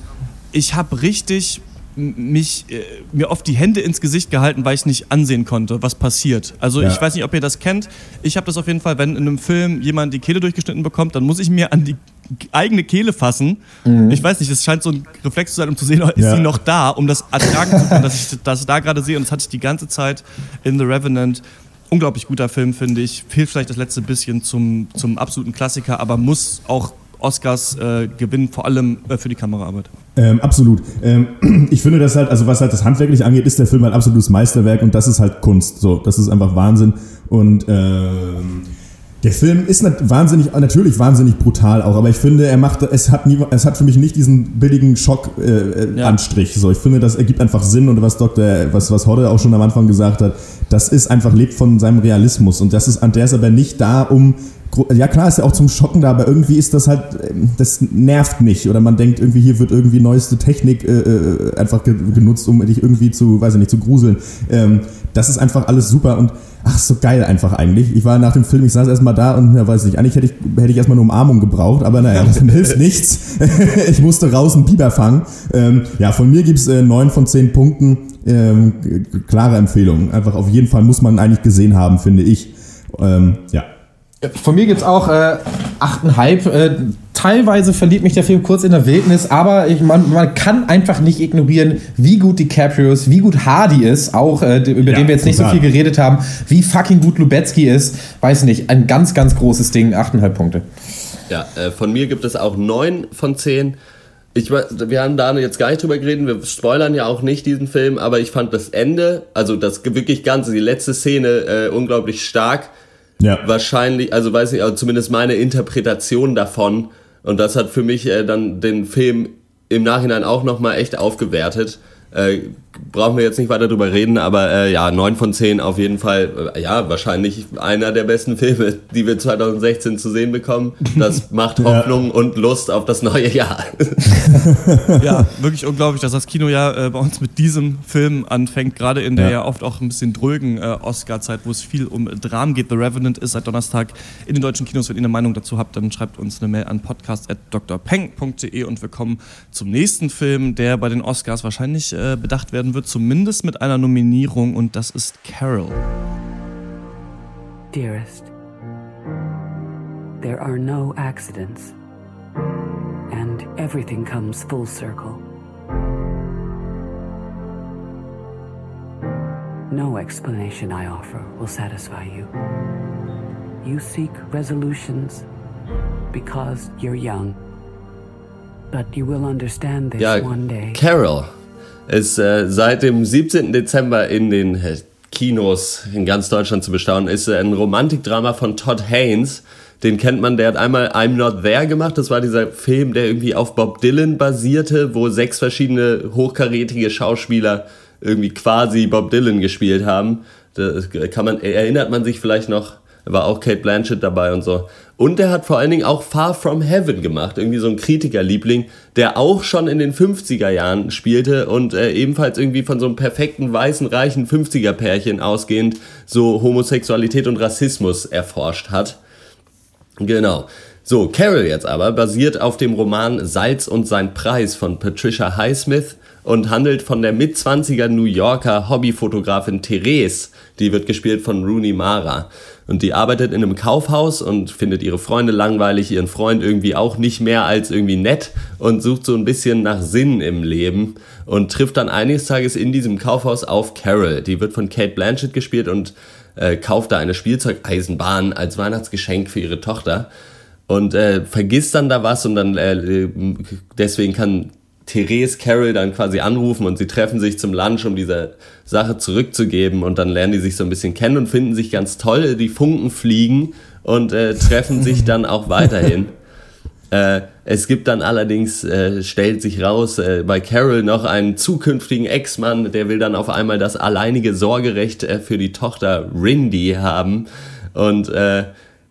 [SPEAKER 3] ich habe richtig mich äh, mir oft die Hände ins Gesicht gehalten, weil ich nicht ansehen konnte, was passiert. Also ja. ich weiß nicht, ob ihr das kennt. Ich habe das auf jeden Fall, wenn in einem Film jemand die Kehle durchgeschnitten bekommt, dann muss ich mir an die eigene Kehle fassen. Mhm. Ich weiß nicht, es scheint so ein Reflex zu sein, um zu sehen, ist ja. sie noch da, um das ertragen zu können, dass ich das da gerade sehe. Und das hatte ich die ganze Zeit in The Revenant. Unglaublich guter Film, finde ich. Fehlt vielleicht das letzte bisschen zum, zum absoluten Klassiker, aber muss auch Oscars äh, gewinnen, vor allem äh, für die Kameraarbeit.
[SPEAKER 2] Ähm, absolut. Ähm, ich finde das halt, also was halt das handwerklich angeht, ist der Film halt absolutes Meisterwerk und das ist halt Kunst. So, das ist einfach Wahnsinn. Und ähm, der Film ist wahnsinnig, natürlich wahnsinnig brutal auch, aber ich finde, er macht, es hat nie, es hat für mich nicht diesen billigen Schock-Anstrich. Äh, ja. So, ich finde, das ergibt einfach Sinn und was Dr., was, was Hodde auch schon am Anfang gesagt hat, das ist einfach, lebt von seinem Realismus und das ist, der ist aber nicht da, um ja klar ist ja auch zum Schocken da, aber irgendwie ist das halt, ähm, das nervt nicht. Oder man denkt irgendwie, hier wird irgendwie neueste Technik äh, äh, einfach genutzt, um dich irgendwie zu, weiß ich nicht, zu gruseln. Ähm, das ist einfach alles super und ach, so geil einfach eigentlich. Ich war nach dem Film, ich saß erstmal da und, ja, weiß nicht, eigentlich hätte ich, hätte ich erstmal eine Umarmung gebraucht, aber naja, das hilft nichts. ich musste raus einen Biber fangen. Ähm, ja, von mir gibt's äh, neun von zehn Punkten. Ähm, klare Empfehlung. Einfach auf jeden Fall muss man eigentlich gesehen haben, finde ich. Ähm, ja.
[SPEAKER 1] Von mir gibt es auch äh, 8,5. Äh, teilweise verliert mich der Film kurz in der Wildnis, aber ich, man, man kann einfach nicht ignorieren, wie gut DiCaprio ist, wie gut Hardy ist, auch äh, über ja, den wir jetzt nicht total. so viel geredet haben, wie fucking gut Lubetzky ist. Weiß nicht, ein ganz, ganz großes Ding, 8,5 Punkte.
[SPEAKER 4] Ja, äh, von mir gibt es auch 9 von 10. Ich, wir haben da jetzt gar nicht drüber geredet, wir spoilern ja auch nicht diesen Film, aber ich fand das Ende, also das wirklich Ganze, die letzte Szene äh, unglaublich stark. Ja. Wahrscheinlich, also weiß ich, zumindest meine Interpretation davon. Und das hat für mich äh, dann den Film im Nachhinein auch nochmal echt aufgewertet. Äh, brauchen wir jetzt nicht weiter drüber reden, aber äh, ja, 9 von 10 auf jeden Fall, äh, ja, wahrscheinlich einer der besten Filme, die wir 2016 zu sehen bekommen. Das macht Hoffnung ja. und Lust auf das neue Jahr.
[SPEAKER 3] ja, wirklich unglaublich, dass das Kinojahr äh, bei uns mit diesem Film anfängt, gerade in der ja. ja oft auch ein bisschen drögen äh, Oscar-Zeit, wo es viel um Dramen geht. The Revenant ist seit Donnerstag in den deutschen Kinos. Wenn ihr eine Meinung dazu habt, dann schreibt uns eine Mail an podcast.drpeng.de und wir kommen zum nächsten Film, der bei den Oscars wahrscheinlich äh, bedacht werden wird, zumindest mit einer Nominierung und das ist Carol. Dearest, there are no accidents and everything comes full circle. No explanation I offer will satisfy you. You seek resolutions because you're young. But you will understand this ja, one day.
[SPEAKER 4] Carol ist äh, seit dem 17. Dezember in den äh, Kinos in ganz Deutschland zu bestaunen, ist äh, ein Romantikdrama von Todd Haynes. Den kennt man, der hat einmal I'm Not There gemacht. Das war dieser Film, der irgendwie auf Bob Dylan basierte, wo sechs verschiedene hochkarätige Schauspieler irgendwie quasi Bob Dylan gespielt haben. Da kann man, erinnert man sich vielleicht noch, war auch Kate Blanchett dabei und so. Und er hat vor allen Dingen auch Far From Heaven gemacht, irgendwie so ein Kritikerliebling, der auch schon in den 50er Jahren spielte und äh, ebenfalls irgendwie von so einem perfekten, weißen, reichen 50er-Pärchen ausgehend so Homosexualität und Rassismus erforscht hat. Genau. So, Carol jetzt aber basiert auf dem Roman Salz und sein Preis von Patricia Highsmith und handelt von der Mitzwanziger New Yorker Hobbyfotografin Therese, die wird gespielt von Rooney Mara. Und die arbeitet in einem Kaufhaus und findet ihre Freunde langweilig, ihren Freund irgendwie auch nicht mehr als irgendwie nett und sucht so ein bisschen nach Sinn im Leben und trifft dann eines Tages in diesem Kaufhaus auf Carol. Die wird von Kate Blanchett gespielt und äh, kauft da eine Spielzeugeisenbahn als Weihnachtsgeschenk für ihre Tochter und äh, vergisst dann da was und dann äh, deswegen kann Therese Carol dann quasi anrufen und sie treffen sich zum Lunch, um diese Sache zurückzugeben und dann lernen die sich so ein bisschen kennen und finden sich ganz toll. Die Funken fliegen und äh, treffen sich dann auch weiterhin. Äh, es gibt dann allerdings, äh, stellt sich raus, äh, bei Carol noch einen zukünftigen Ex-Mann, der will dann auf einmal das alleinige Sorgerecht äh, für die Tochter Rindy haben. Und äh,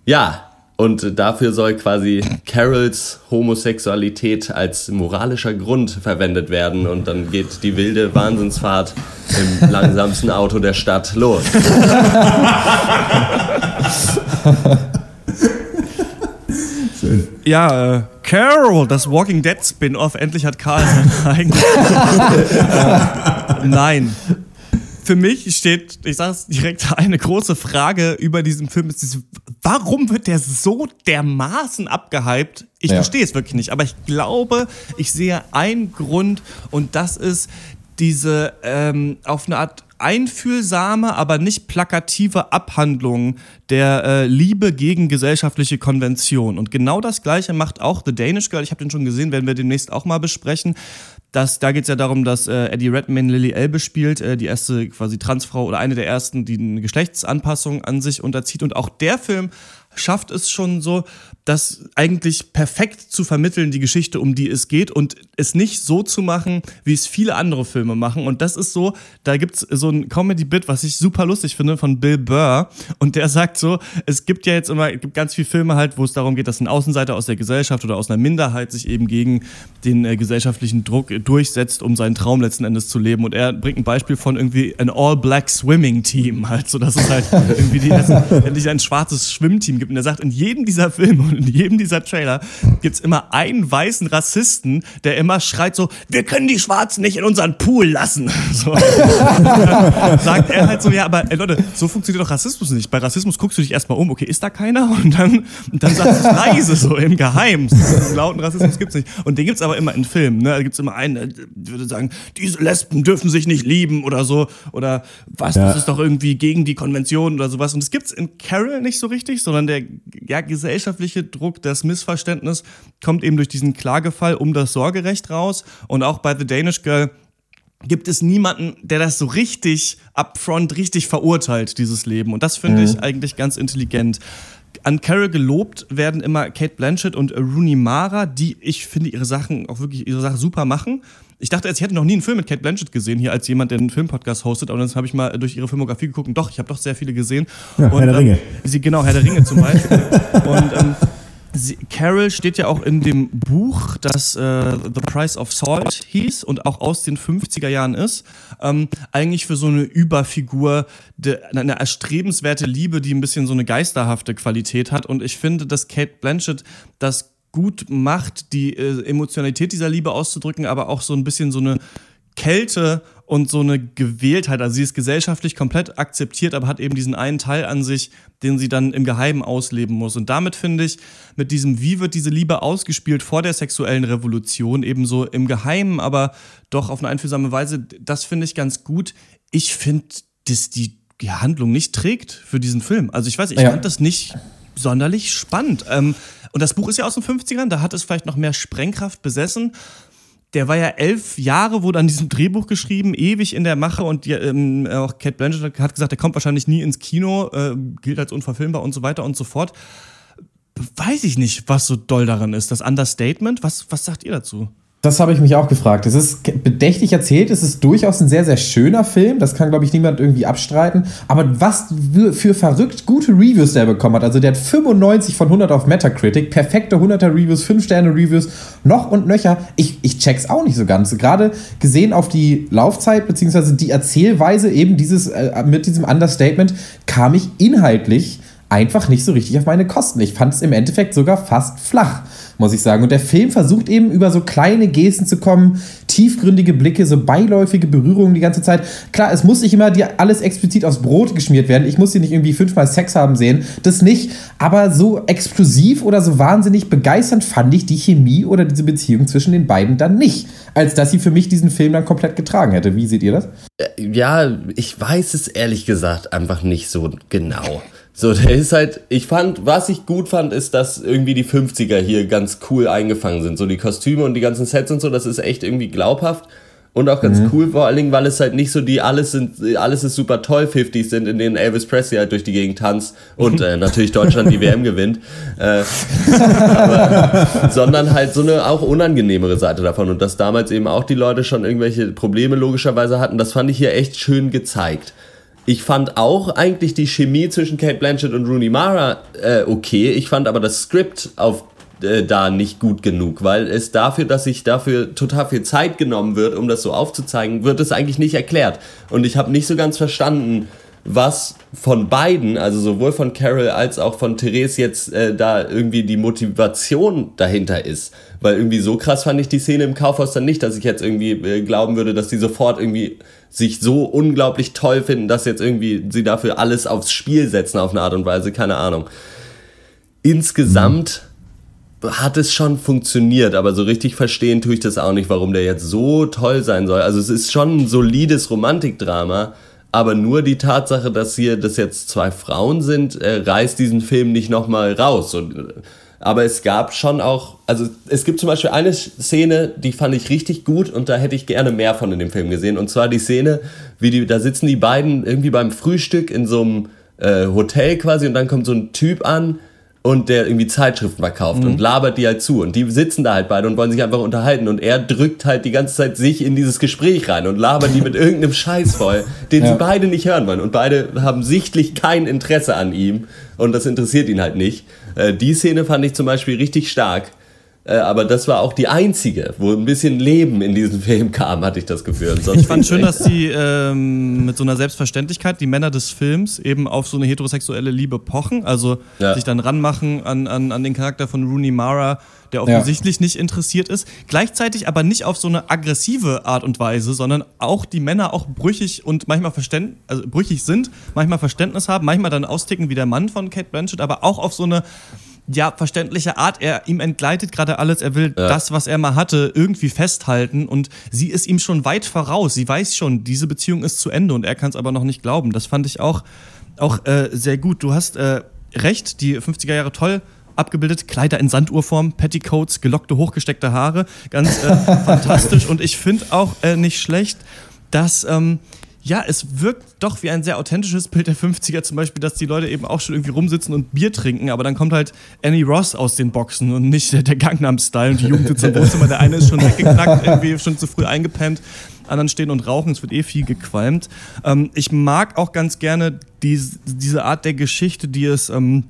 [SPEAKER 4] ja, und dafür soll quasi Carols Homosexualität als moralischer Grund verwendet werden. Und dann geht die wilde Wahnsinnsfahrt im langsamsten Auto der Stadt los.
[SPEAKER 3] Schön. Ja, äh, Carol, das Walking Dead Spin-off. Endlich hat Karl sein eigenes. äh, nein, für mich steht, ich sage es direkt, eine große Frage über diesen Film. Ist, warum wird der so dermaßen abgehypt? Ich ja. verstehe es wirklich nicht, aber ich glaube, ich sehe einen Grund und das ist diese ähm, auf eine Art einfühlsame, aber nicht plakative Abhandlung der äh, Liebe gegen gesellschaftliche Konvention. Und genau das Gleiche macht auch The Danish Girl. Ich habe den schon gesehen, werden wir demnächst auch mal besprechen. Das, da geht es ja darum, dass äh, Eddie Redmayne Lily Elbe spielt, äh, die erste quasi Transfrau oder eine der ersten, die eine Geschlechtsanpassung an sich unterzieht. Und auch der Film schafft es schon so, das eigentlich perfekt zu vermitteln, die Geschichte, um die es geht und es nicht so zu machen, wie es viele andere Filme machen. Und das ist so, da gibt es so ein Comedy-Bit, was ich super lustig finde, von Bill Burr. Und der sagt so, es gibt ja jetzt immer, es gibt ganz viele Filme halt, wo es darum geht, dass ein Außenseiter aus der Gesellschaft oder aus einer Minderheit sich eben gegen den äh, gesellschaftlichen Druck durchsetzt, um seinen Traum letzten Endes zu leben. Und er bringt ein Beispiel von irgendwie ein All-Black Swimming Team halt, so dass es halt irgendwie die, endlich ein schwarzes Schwimmteam gibt gibt. Und er sagt, in jedem dieser Filme und in jedem dieser Trailer gibt's immer einen weißen Rassisten, der immer schreit so, wir können die Schwarzen nicht in unseren Pool lassen. So. sagt er halt so, ja, aber ey, Leute, so funktioniert doch Rassismus nicht. Bei Rassismus guckst du dich erstmal um, okay, ist da keiner? Und dann, und dann sagst du es leise, so im Geheim. So, lauten Rassismus gibt's nicht. Und den gibt's aber immer in Filmen. Ne? Da gibt's immer einen, der würde sagen, diese Lesben dürfen sich nicht lieben oder so. Oder was, ja. das ist doch irgendwie gegen die Konvention oder sowas. Und das gibt's in Carol nicht so richtig, sondern der ja, gesellschaftliche Druck, das Missverständnis kommt eben durch diesen Klagefall um das Sorgerecht raus. Und auch bei The Danish Girl gibt es niemanden, der das so richtig upfront, richtig verurteilt, dieses Leben. Und das finde mhm. ich eigentlich ganz intelligent. An Carol gelobt werden immer Kate Blanchett und Rooney Mara, die ich finde ihre Sachen auch wirklich ihre Sache super machen. Ich dachte, ich hätte noch nie einen Film mit Kate Blanchett gesehen, hier als jemand, der einen Filmpodcast hostet. Aber dann habe ich mal durch ihre Filmografie geguckt und doch, ich habe doch sehr viele gesehen.
[SPEAKER 2] Ja, und, Herr der Ringe. Ähm,
[SPEAKER 3] sie, genau, Herr der Ringe zum Beispiel. und ähm, Sie, Carol steht ja auch in dem Buch, das äh, The Price of Salt hieß und auch aus den 50er Jahren ist, ähm, eigentlich für so eine Überfigur, de, eine erstrebenswerte Liebe, die ein bisschen so eine geisterhafte Qualität hat. Und ich finde, dass Kate Blanchett das gut macht, die äh, Emotionalität dieser Liebe auszudrücken, aber auch so ein bisschen so eine Kälte und so eine Gewähltheit. Also sie ist gesellschaftlich komplett akzeptiert, aber hat eben diesen einen Teil an sich, den sie dann im Geheimen ausleben muss. Und damit finde ich, mit diesem, wie wird diese Liebe ausgespielt vor der sexuellen Revolution, eben so im Geheimen, aber doch auf eine einfühlsame Weise, das finde ich ganz gut. Ich finde, dass die, die Handlung nicht trägt für diesen Film. Also ich weiß, ich ja. fand das nicht sonderlich spannend. Ähm, und das Buch ist ja aus den 50ern, da hat es vielleicht noch mehr Sprengkraft besessen der war ja elf Jahre, wurde an diesem Drehbuch geschrieben, ewig in der Mache und die, ähm, auch Kate Blanchett hat gesagt, der kommt wahrscheinlich nie ins Kino, äh, gilt als unverfilmbar und so weiter und so fort. Weiß ich nicht, was so doll daran ist. Das Understatement, was, was sagt ihr dazu?
[SPEAKER 1] Das habe ich mich auch gefragt. Es ist bedächtig erzählt, es ist durchaus ein sehr, sehr schöner Film. Das kann, glaube ich, niemand irgendwie abstreiten. Aber was für verrückt gute Reviews der bekommen hat. Also der hat 95 von 100 auf Metacritic, perfekte 100er Reviews, 5-Sterne-Reviews, noch und nöcher. Ich, ich check's auch nicht so ganz. Gerade gesehen auf die Laufzeit, beziehungsweise die Erzählweise eben dieses, äh, mit diesem Understatement, kam ich inhaltlich einfach nicht so richtig auf meine Kosten. Ich fand es im Endeffekt sogar fast flach muss ich sagen. Und der Film versucht eben über so kleine Gesten zu kommen, tiefgründige Blicke, so beiläufige Berührungen die ganze Zeit. Klar, es muss nicht immer dir alles explizit aufs Brot geschmiert werden. Ich muss hier nicht irgendwie fünfmal Sex haben sehen. Das nicht. Aber so explosiv oder so wahnsinnig begeisternd fand ich die Chemie oder diese Beziehung zwischen den beiden dann nicht. Als dass sie für mich diesen Film dann komplett getragen hätte. Wie seht ihr das?
[SPEAKER 4] Ja, ich weiß es ehrlich gesagt einfach nicht so genau. So, der ist halt, ich fand, was ich gut fand, ist, dass irgendwie die 50er hier ganz cool eingefangen sind. So die Kostüme und die ganzen Sets und so, das ist echt irgendwie glaubhaft. Und auch ganz mhm. cool, vor allen Dingen, weil es halt nicht so die alles sind, alles ist super toll 50s sind, in denen Elvis Presley halt durch die Gegend tanzt und äh, natürlich Deutschland die WM gewinnt. Äh, aber, sondern halt so eine auch unangenehmere Seite davon. Und dass damals eben auch die Leute schon irgendwelche Probleme logischerweise hatten, das fand ich hier echt schön gezeigt. Ich fand auch eigentlich die Chemie zwischen Kate Blanchett und Rooney Mara äh, okay. Ich fand aber das Skript auf äh, da nicht gut genug, weil es dafür, dass sich dafür total viel Zeit genommen wird, um das so aufzuzeigen, wird es eigentlich nicht erklärt. Und ich habe nicht so ganz verstanden, was von beiden, also sowohl von Carol als auch von Therese jetzt äh, da irgendwie die Motivation dahinter ist. Weil irgendwie so krass fand ich die Szene im Kaufhaus dann nicht, dass ich jetzt irgendwie äh, glauben würde, dass die sofort irgendwie sich so unglaublich toll finden, dass jetzt irgendwie sie dafür alles aufs Spiel setzen auf eine Art und Weise, keine Ahnung. Insgesamt hat es schon funktioniert, aber so richtig verstehen tue ich das auch nicht, warum der jetzt so toll sein soll. Also es ist schon ein solides Romantikdrama, aber nur die Tatsache, dass hier das jetzt zwei Frauen sind, äh, reißt diesen Film nicht nochmal raus. Und, äh, aber es gab schon auch, also es gibt zum Beispiel eine Szene, die fand ich richtig gut und da hätte ich gerne mehr von in dem Film gesehen. Und zwar die Szene, wie die, da sitzen die beiden irgendwie beim Frühstück in so einem äh, Hotel quasi und dann kommt so ein Typ an, und der irgendwie Zeitschriften verkauft mhm. und labert die halt zu und die sitzen da halt beide und wollen sich einfach unterhalten und er drückt halt die ganze Zeit sich in dieses Gespräch rein und labert die mit irgendeinem Scheiß voll, den ja. sie beide nicht hören wollen und beide haben sichtlich kein Interesse an ihm und das interessiert ihn halt nicht. Äh, die Szene fand ich zum Beispiel richtig stark. Äh, aber das war auch die einzige, wo ein bisschen Leben in diesen Film kam, hatte ich das Gefühl.
[SPEAKER 3] ich fand schön, dass sie ähm, mit so einer Selbstverständlichkeit die Männer des Films eben auf so eine heterosexuelle Liebe pochen, also ja. sich dann ranmachen an, an, an den Charakter von Rooney Mara, der offensichtlich ja. nicht interessiert ist. Gleichzeitig aber nicht auf so eine aggressive Art und Weise, sondern auch die Männer auch brüchig und manchmal verständ, also brüchig sind, manchmal Verständnis haben, manchmal dann austicken wie der Mann von Kate Blanchett, aber auch auf so eine ja, verständliche Art. Er ihm entgleitet gerade alles. Er will ja. das, was er mal hatte, irgendwie festhalten. Und sie ist ihm schon weit voraus. Sie weiß schon, diese Beziehung ist zu Ende und er kann es aber noch nicht glauben. Das fand ich auch, auch äh, sehr gut. Du hast äh, recht, die 50er Jahre toll abgebildet. Kleider in Sanduhrform, Petticoats, gelockte, hochgesteckte Haare. Ganz äh, fantastisch. Und ich finde auch äh, nicht schlecht, dass ähm, ja, es wirkt doch wie ein sehr authentisches Bild der 50er, zum Beispiel, dass die Leute eben auch schon irgendwie rumsitzen und Bier trinken, aber dann kommt halt Annie Ross aus den Boxen und nicht der, der Gangnam-Style und die Jugend sitzt im Wohnzimmer. Der eine ist schon weggeknackt, irgendwie schon zu früh eingepennt, anderen stehen und rauchen, es wird eh viel gequalmt. Ähm, ich mag auch ganz gerne die, diese Art der Geschichte, die es ähm,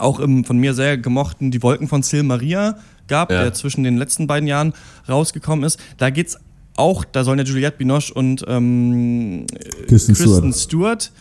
[SPEAKER 3] auch im von mir sehr gemochten Die Wolken von Sil Maria gab, ja. der zwischen den letzten beiden Jahren rausgekommen ist. Da geht es auch, da sollen ja Juliette Binoche und ähm, Kristen, Kristen Stewart, Stewart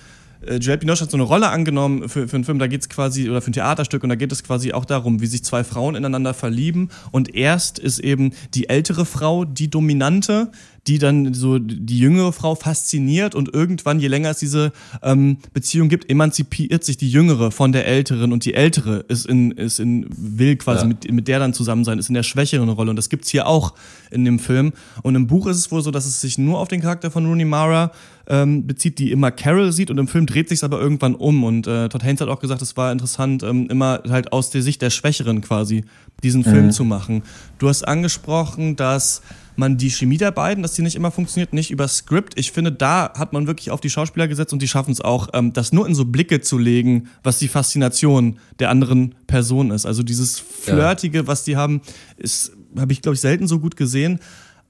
[SPEAKER 3] äh, Juliette Binoche hat so eine Rolle angenommen für, für einen Film, da geht es quasi, oder für ein Theaterstück, und da geht es quasi auch darum, wie sich zwei Frauen ineinander verlieben. Und erst ist eben die ältere Frau die Dominante, die dann so die jüngere Frau fasziniert und irgendwann, je länger es diese ähm, Beziehung gibt, emanzipiert sich die jüngere von der älteren und die ältere ist in, ist in will quasi ja. mit, mit der dann zusammen sein, ist in der schwächeren Rolle und das gibt's hier auch in dem Film. Und im Buch ist es wohl so, dass es sich nur auf den Charakter von Rooney Mara ähm, bezieht, die immer Carol sieht und im Film dreht sich aber irgendwann um und äh, Todd Haynes hat auch gesagt, es war interessant, ähm, immer halt aus der Sicht der Schwächeren quasi diesen Film mhm. zu machen. Du hast angesprochen, dass man die Chemie der beiden, dass die nicht immer funktioniert, nicht über Skript. Ich finde, da hat man wirklich auf die Schauspieler gesetzt und die schaffen es auch, ähm, das nur in so Blicke zu legen, was die Faszination der anderen Person ist. Also dieses Flirtige, ja. was die haben, ist, habe ich, glaube ich, selten so gut gesehen.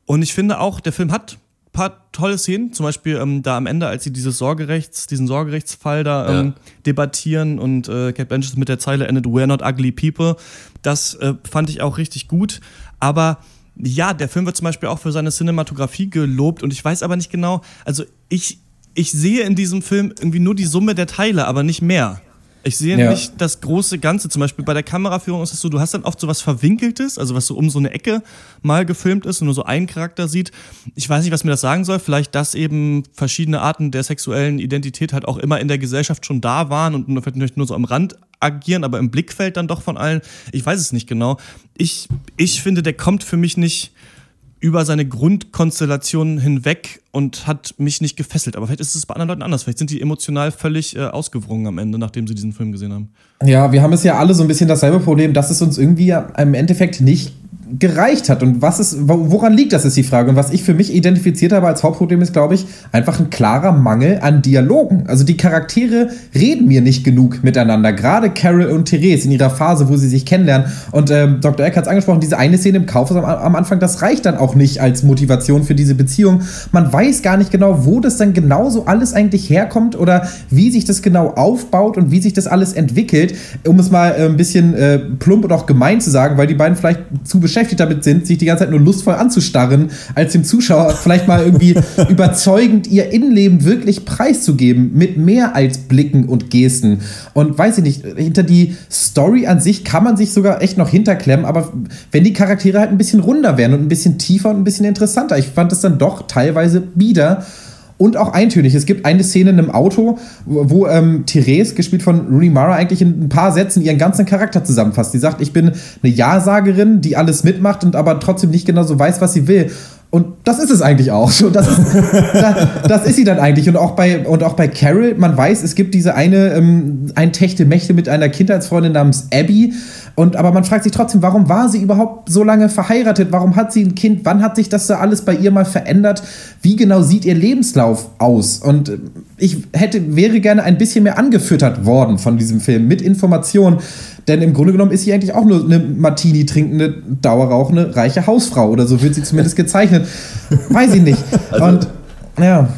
[SPEAKER 3] Und ich finde auch, der Film hat ein paar tolle Szenen, zum Beispiel ähm, da am Ende, als sie dieses Sorgerechts, diesen Sorgerechtsfall da ähm, ja. debattieren und äh, Kate Blanchett mit der Zeile endet, We're not ugly people. Das äh, fand ich auch richtig gut. Aber ja, der Film wird zum Beispiel auch für seine Cinematografie gelobt und ich weiß aber nicht genau, also ich, ich sehe in diesem Film irgendwie nur die Summe der Teile, aber nicht mehr. Ich sehe ja. nicht das große Ganze. Zum Beispiel bei der Kameraführung ist es so, du hast dann oft so was Verwinkeltes, also was so um so eine Ecke mal gefilmt ist und nur so einen Charakter sieht. Ich weiß nicht, was mir das sagen soll. Vielleicht, dass eben verschiedene Arten der sexuellen Identität halt auch immer in der Gesellschaft schon da waren und nur, vielleicht nur so am Rand agieren, aber im Blickfeld dann doch von allen. Ich weiß es nicht genau. Ich, ich finde, der kommt für mich nicht über seine Grundkonstellation hinweg und hat mich nicht gefesselt. Aber vielleicht ist es bei anderen Leuten anders. Vielleicht sind die emotional völlig äh, ausgewrungen am Ende, nachdem sie diesen Film gesehen haben.
[SPEAKER 1] Ja, wir haben es ja alle so ein bisschen dasselbe Problem, dass es uns irgendwie im Endeffekt nicht gereicht hat. Und was ist, woran liegt das, ist die Frage. Und was ich für mich identifiziert habe als Hauptproblem ist, glaube ich, einfach ein klarer Mangel an Dialogen. Also die Charaktere reden mir nicht genug miteinander. Gerade Carol und Therese in ihrer Phase, wo sie sich kennenlernen. Und ähm, Dr. Eck hat es angesprochen, diese eine Szene im Kaufhaus am, am, Anfang, das reicht dann auch nicht als Motivation für diese Beziehung. Man weiß gar nicht genau, wo das dann genauso alles eigentlich herkommt oder wie sich das genau aufbaut und wie sich das alles entwickelt. Um es mal äh, ein bisschen äh, plump und auch gemein zu sagen, weil die beiden vielleicht zu beschäftigt beschäftigt damit sind, sich die ganze Zeit nur lustvoll anzustarren, als dem Zuschauer vielleicht mal irgendwie überzeugend ihr Innenleben wirklich preiszugeben, mit mehr als Blicken und Gesten. Und weiß ich nicht, hinter die Story an sich kann man sich sogar echt noch hinterklemmen, aber wenn die Charaktere halt ein bisschen runder wären und ein bisschen tiefer und ein bisschen interessanter, ich fand es dann doch teilweise bieder und auch eintönig. Es gibt eine Szene in einem Auto, wo, ähm, Therese, gespielt von Rooney Mara, eigentlich in ein paar Sätzen ihren ganzen Charakter zusammenfasst. Sie sagt, ich bin eine Ja-Sagerin, die alles mitmacht und aber trotzdem nicht genau so weiß, was sie will. Und das ist es eigentlich auch. So, das, ist, das, ist sie dann eigentlich. Und auch bei, und auch bei Carol, man weiß, es gibt diese eine ähm, eintechte Mächte mit einer Kindheitsfreundin namens Abby. Und, aber man fragt sich trotzdem, warum war sie überhaupt so lange verheiratet? Warum hat sie ein Kind? Wann hat sich das da alles bei ihr mal verändert? Wie genau sieht ihr Lebenslauf aus? Und ich hätte, wäre gerne ein bisschen mehr angefüttert worden von diesem Film mit Informationen. Denn im Grunde genommen ist sie eigentlich auch nur eine Martini trinkende, dauerrauchende, reiche Hausfrau. Oder so wird sie zumindest gezeichnet. Weiß ich nicht. Also, Und ja.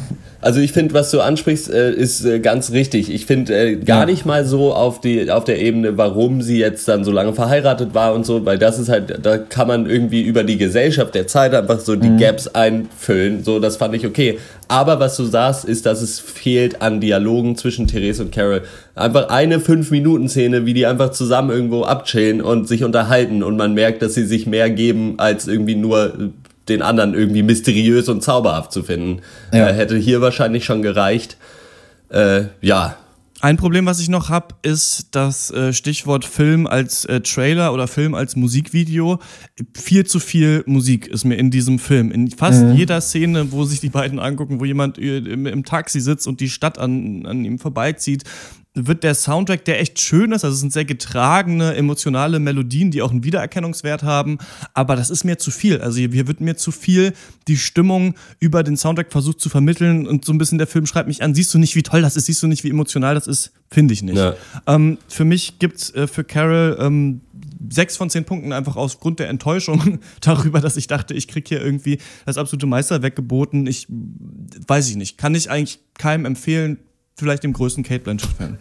[SPEAKER 4] Also ich finde, was du ansprichst, äh, ist äh, ganz richtig. Ich finde äh, gar ja. nicht mal so auf die auf der Ebene, warum sie jetzt dann so lange verheiratet war und so, weil das ist halt, da kann man irgendwie über die Gesellschaft der Zeit einfach so die mhm. Gaps einfüllen. So, das fand ich okay. Aber was du sagst, ist, dass es fehlt an Dialogen zwischen Therese und Carol. Einfach eine fünf Minuten Szene, wie die einfach zusammen irgendwo abchillen und sich unterhalten und man merkt, dass sie sich mehr geben als irgendwie nur den anderen irgendwie mysteriös und zauberhaft zu finden. Ja. Äh, hätte hier wahrscheinlich schon gereicht. Äh, ja.
[SPEAKER 3] Ein Problem, was ich noch habe, ist das äh, Stichwort Film als äh, Trailer oder Film als Musikvideo. Viel zu viel Musik ist mir in diesem Film. In fast mhm. jeder Szene, wo sich die beiden angucken, wo jemand äh, im, im Taxi sitzt und die Stadt an, an ihm vorbeizieht, wird der Soundtrack, der echt schön ist, also es sind sehr getragene, emotionale Melodien, die auch einen Wiedererkennungswert haben, aber das ist mir zu viel. Also hier wird mir zu viel die Stimmung über den Soundtrack versucht zu vermitteln und so ein bisschen der Film schreibt mich an, siehst du nicht, wie toll das ist, siehst du nicht, wie emotional das ist, finde ich nicht. Ja. Ähm, für mich gibt's äh, für Carol ähm, sechs von zehn Punkten einfach aufgrund der Enttäuschung darüber, dass ich dachte, ich kriege hier irgendwie das absolute Meisterwerk geboten. Ich weiß ich nicht, kann ich eigentlich keinem empfehlen, vielleicht dem größten Kate Blanchett-Fan.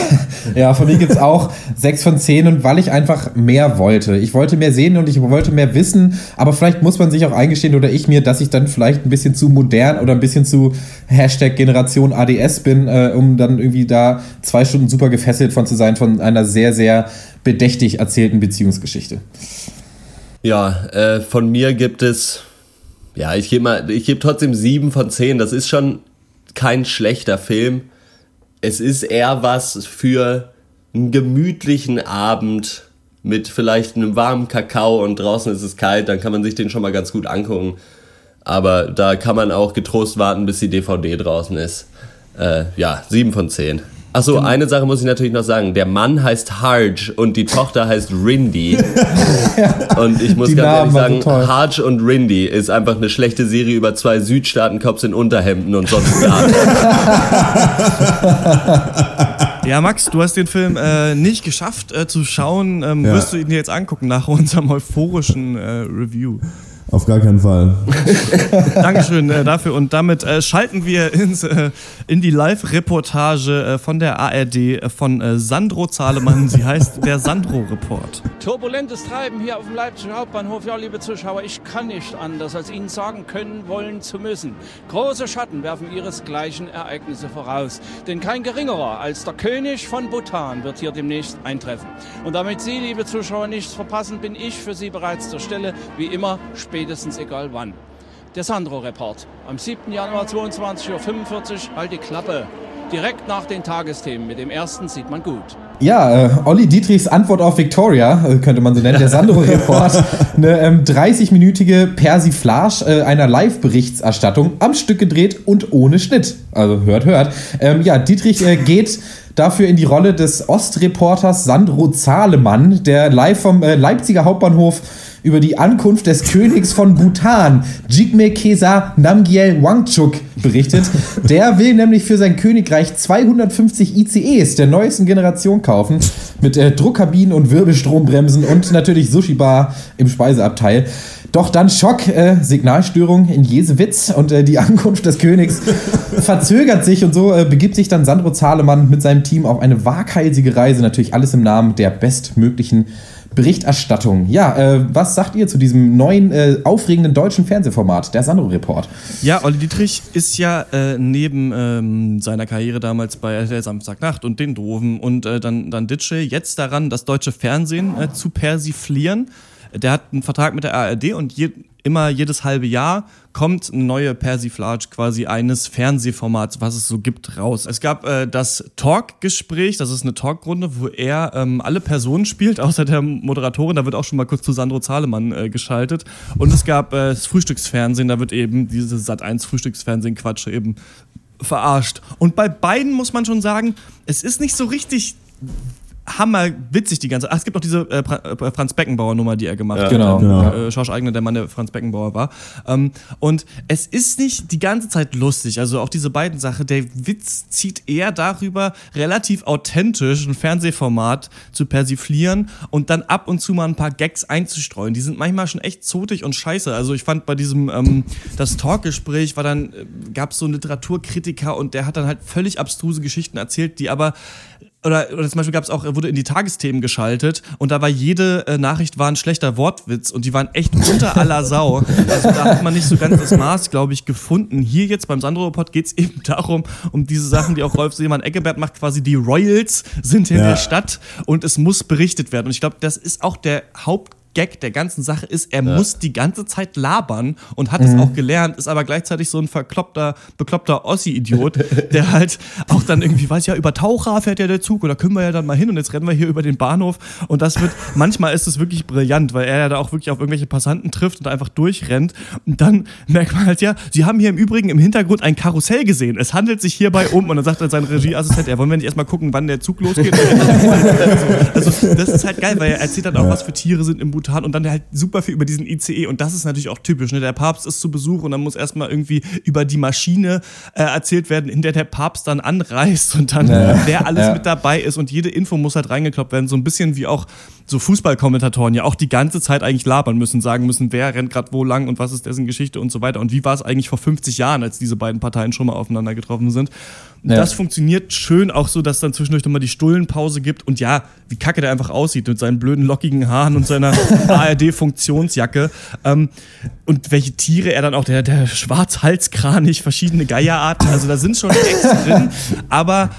[SPEAKER 1] ja, von mir gibt es auch sechs von zehn und weil ich einfach mehr wollte. Ich wollte mehr sehen und ich wollte mehr wissen, aber vielleicht muss man sich auch eingestehen oder ich mir, dass ich dann vielleicht ein bisschen zu modern oder ein bisschen zu Hashtag Generation ADS bin, äh, um dann irgendwie da zwei Stunden super gefesselt von zu sein von einer sehr, sehr bedächtig erzählten Beziehungsgeschichte.
[SPEAKER 4] Ja, äh, von mir gibt es, ja, ich gebe mal, ich gebe trotzdem sieben von zehn. Das ist schon kein schlechter Film. Es ist eher was für einen gemütlichen Abend mit vielleicht einem warmen Kakao und draußen ist es kalt, dann kann man sich den schon mal ganz gut angucken. Aber da kann man auch getrost warten, bis die DVD draußen ist. Äh, ja, 7 von 10. Achso, genau. eine Sache muss ich natürlich noch sagen. Der Mann heißt Harge und die Tochter heißt Rindy. und ich muss die ganz Namen ehrlich sagen, Harge und Rindy ist einfach eine schlechte Serie über zwei Südstaaten-Cops in Unterhemden und sonst gar.
[SPEAKER 3] Ja, Max, du hast den Film äh, nicht geschafft äh, zu schauen. Ähm, ja. Wirst du ihn dir jetzt angucken nach unserem euphorischen äh, Review?
[SPEAKER 2] Auf gar keinen Fall.
[SPEAKER 3] Dankeschön äh, dafür. Und damit äh, schalten wir ins, äh, in die Live-Reportage äh, von der ARD äh, von äh, Sandro Zahlemann. Sie heißt der Sandro-Report.
[SPEAKER 5] Turbulentes Treiben hier auf dem Leipziger Hauptbahnhof. Ja, liebe Zuschauer, ich kann nicht anders, als Ihnen sagen können, wollen zu müssen. Große Schatten werfen ihresgleichen Ereignisse voraus. Denn kein geringerer als der König von Bhutan wird hier demnächst eintreffen. Und damit Sie, liebe Zuschauer, nichts verpassen, bin ich für Sie bereits zur Stelle, wie immer später spätestens egal wann. Der Sandro-Report. Am 7. Januar 22.45 Uhr, halt die Klappe. Direkt nach den Tagesthemen. Mit dem ersten sieht man gut.
[SPEAKER 1] Ja, äh, Olli Dietrichs Antwort auf Victoria, äh, könnte man so nennen, der Sandro-Report. Eine ähm, 30-minütige Persiflage äh, einer Live-Berichterstattung am Stück gedreht und ohne Schnitt. Also hört, hört. Ähm, ja, Dietrich äh, geht dafür in die Rolle des Ostreporters Sandro Zahlemann, der live vom äh, Leipziger Hauptbahnhof über die Ankunft des Königs von Bhutan, Jigme Kesa Namgyel Wangchuk, berichtet. Der will nämlich für sein Königreich 250 ICEs der neuesten Generation kaufen, mit äh, Druckkabinen und Wirbelstrombremsen und natürlich Sushi-Bar im Speiseabteil. Doch dann Schock, äh, Signalstörung in Jesewitz und äh, die Ankunft des Königs verzögert sich und so äh, begibt sich dann Sandro Zahlemann mit seinem Team auf eine waghalsige Reise, natürlich alles im Namen der bestmöglichen Berichterstattung. Ja, äh, was sagt ihr zu diesem neuen, äh, aufregenden deutschen Fernsehformat, der Sandro-Report?
[SPEAKER 3] Ja, Olli Dietrich ist ja äh, neben ähm, seiner Karriere damals bei der Samstagnacht und den Doofen und äh, dann, dann Ditsche jetzt daran, das deutsche Fernsehen äh, zu persiflieren. Der hat einen Vertrag mit der ARD und je, immer jedes halbe Jahr kommt eine neue Persiflage quasi eines Fernsehformats, was es so gibt, raus. Es gab äh, das Talk-Gespräch, das ist eine Talkrunde, wo er ähm, alle Personen spielt, außer der Moderatorin, da wird auch schon mal kurz zu Sandro Zahlemann äh, geschaltet. Und es gab äh, das Frühstücksfernsehen, da wird eben dieses Sat1 Frühstücksfernsehen-Quatsch eben verarscht. Und bei beiden muss man schon sagen, es ist nicht so richtig hammer witzig die ganze Ach, es gibt auch diese äh, äh Franz Beckenbauer Nummer, die er gemacht ja,
[SPEAKER 1] hat. Genau.
[SPEAKER 3] genau. Äh, Schorsch Eigner, der Mann, der Franz Beckenbauer war. Ähm, und es ist nicht die ganze Zeit lustig. Also auch diese beiden Sachen. Der Witz zieht eher darüber, relativ authentisch ein Fernsehformat zu persiflieren und dann ab und zu mal ein paar Gags einzustreuen. Die sind manchmal schon echt zotig und scheiße. Also ich fand bei diesem ähm, das Talkgespräch war dann äh, gab es so einen Literaturkritiker und der hat dann halt völlig abstruse Geschichten erzählt, die aber oder, oder zum Beispiel gab es auch, er wurde in die Tagesthemen geschaltet und da war jede äh, Nachricht war ein schlechter Wortwitz und die waren echt unter aller Sau. Also da hat man nicht so ganz das Maß, glaube ich, gefunden. Hier jetzt beim Sandro-Report geht es eben darum, um diese Sachen, die auch Rolf Seemann-Eggebert macht, quasi die Royals sind in ja. der Stadt und es muss berichtet werden. Und ich glaube, das ist auch der Haupt Gag der ganzen Sache ist, er ja. muss die ganze Zeit labern und hat mhm. es auch gelernt, ist aber gleichzeitig so ein verkloppter, bekloppter Ossi-Idiot, der halt auch dann irgendwie weiß, ja, über Taucher fährt ja der Zug oder können wir ja dann mal hin und jetzt rennen wir hier über den Bahnhof und das wird, manchmal ist es wirklich brillant, weil er ja da auch wirklich auf irgendwelche Passanten trifft und einfach durchrennt und dann merkt man halt, ja, sie haben hier im Übrigen im Hintergrund ein Karussell gesehen, es handelt sich hierbei um und dann sagt dann sein Regieassistent, ja, wollen wir nicht erstmal gucken, wann der Zug losgeht? also, das ist halt geil, weil er erzählt dann auch, was für Tiere sind im Boot Bhutan und dann halt super viel über diesen ICE und das ist natürlich auch typisch. Ne? Der Papst ist zu Besuch und dann muss erstmal irgendwie über die Maschine äh, erzählt werden, in der der Papst dann anreist und dann ja. wer alles ja. mit dabei ist und jede Info muss halt reingekloppt werden. So ein bisschen wie auch so Fußballkommentatoren ja auch die ganze Zeit eigentlich labern müssen, sagen müssen, wer rennt gerade wo lang und was ist dessen Geschichte und so weiter. Und wie war es eigentlich vor 50 Jahren, als diese beiden Parteien schon mal aufeinander getroffen sind. Ja. Das funktioniert schön auch so, dass dann zwischendurch nochmal die Stullenpause gibt und ja, wie kacke der einfach aussieht mit seinen blöden lockigen Haaren und seiner ARD-Funktionsjacke. Ähm, und welche Tiere er dann auch, der, der Schwarzhalskranich, verschiedene Geierarten, also da sind schon Gags drin, aber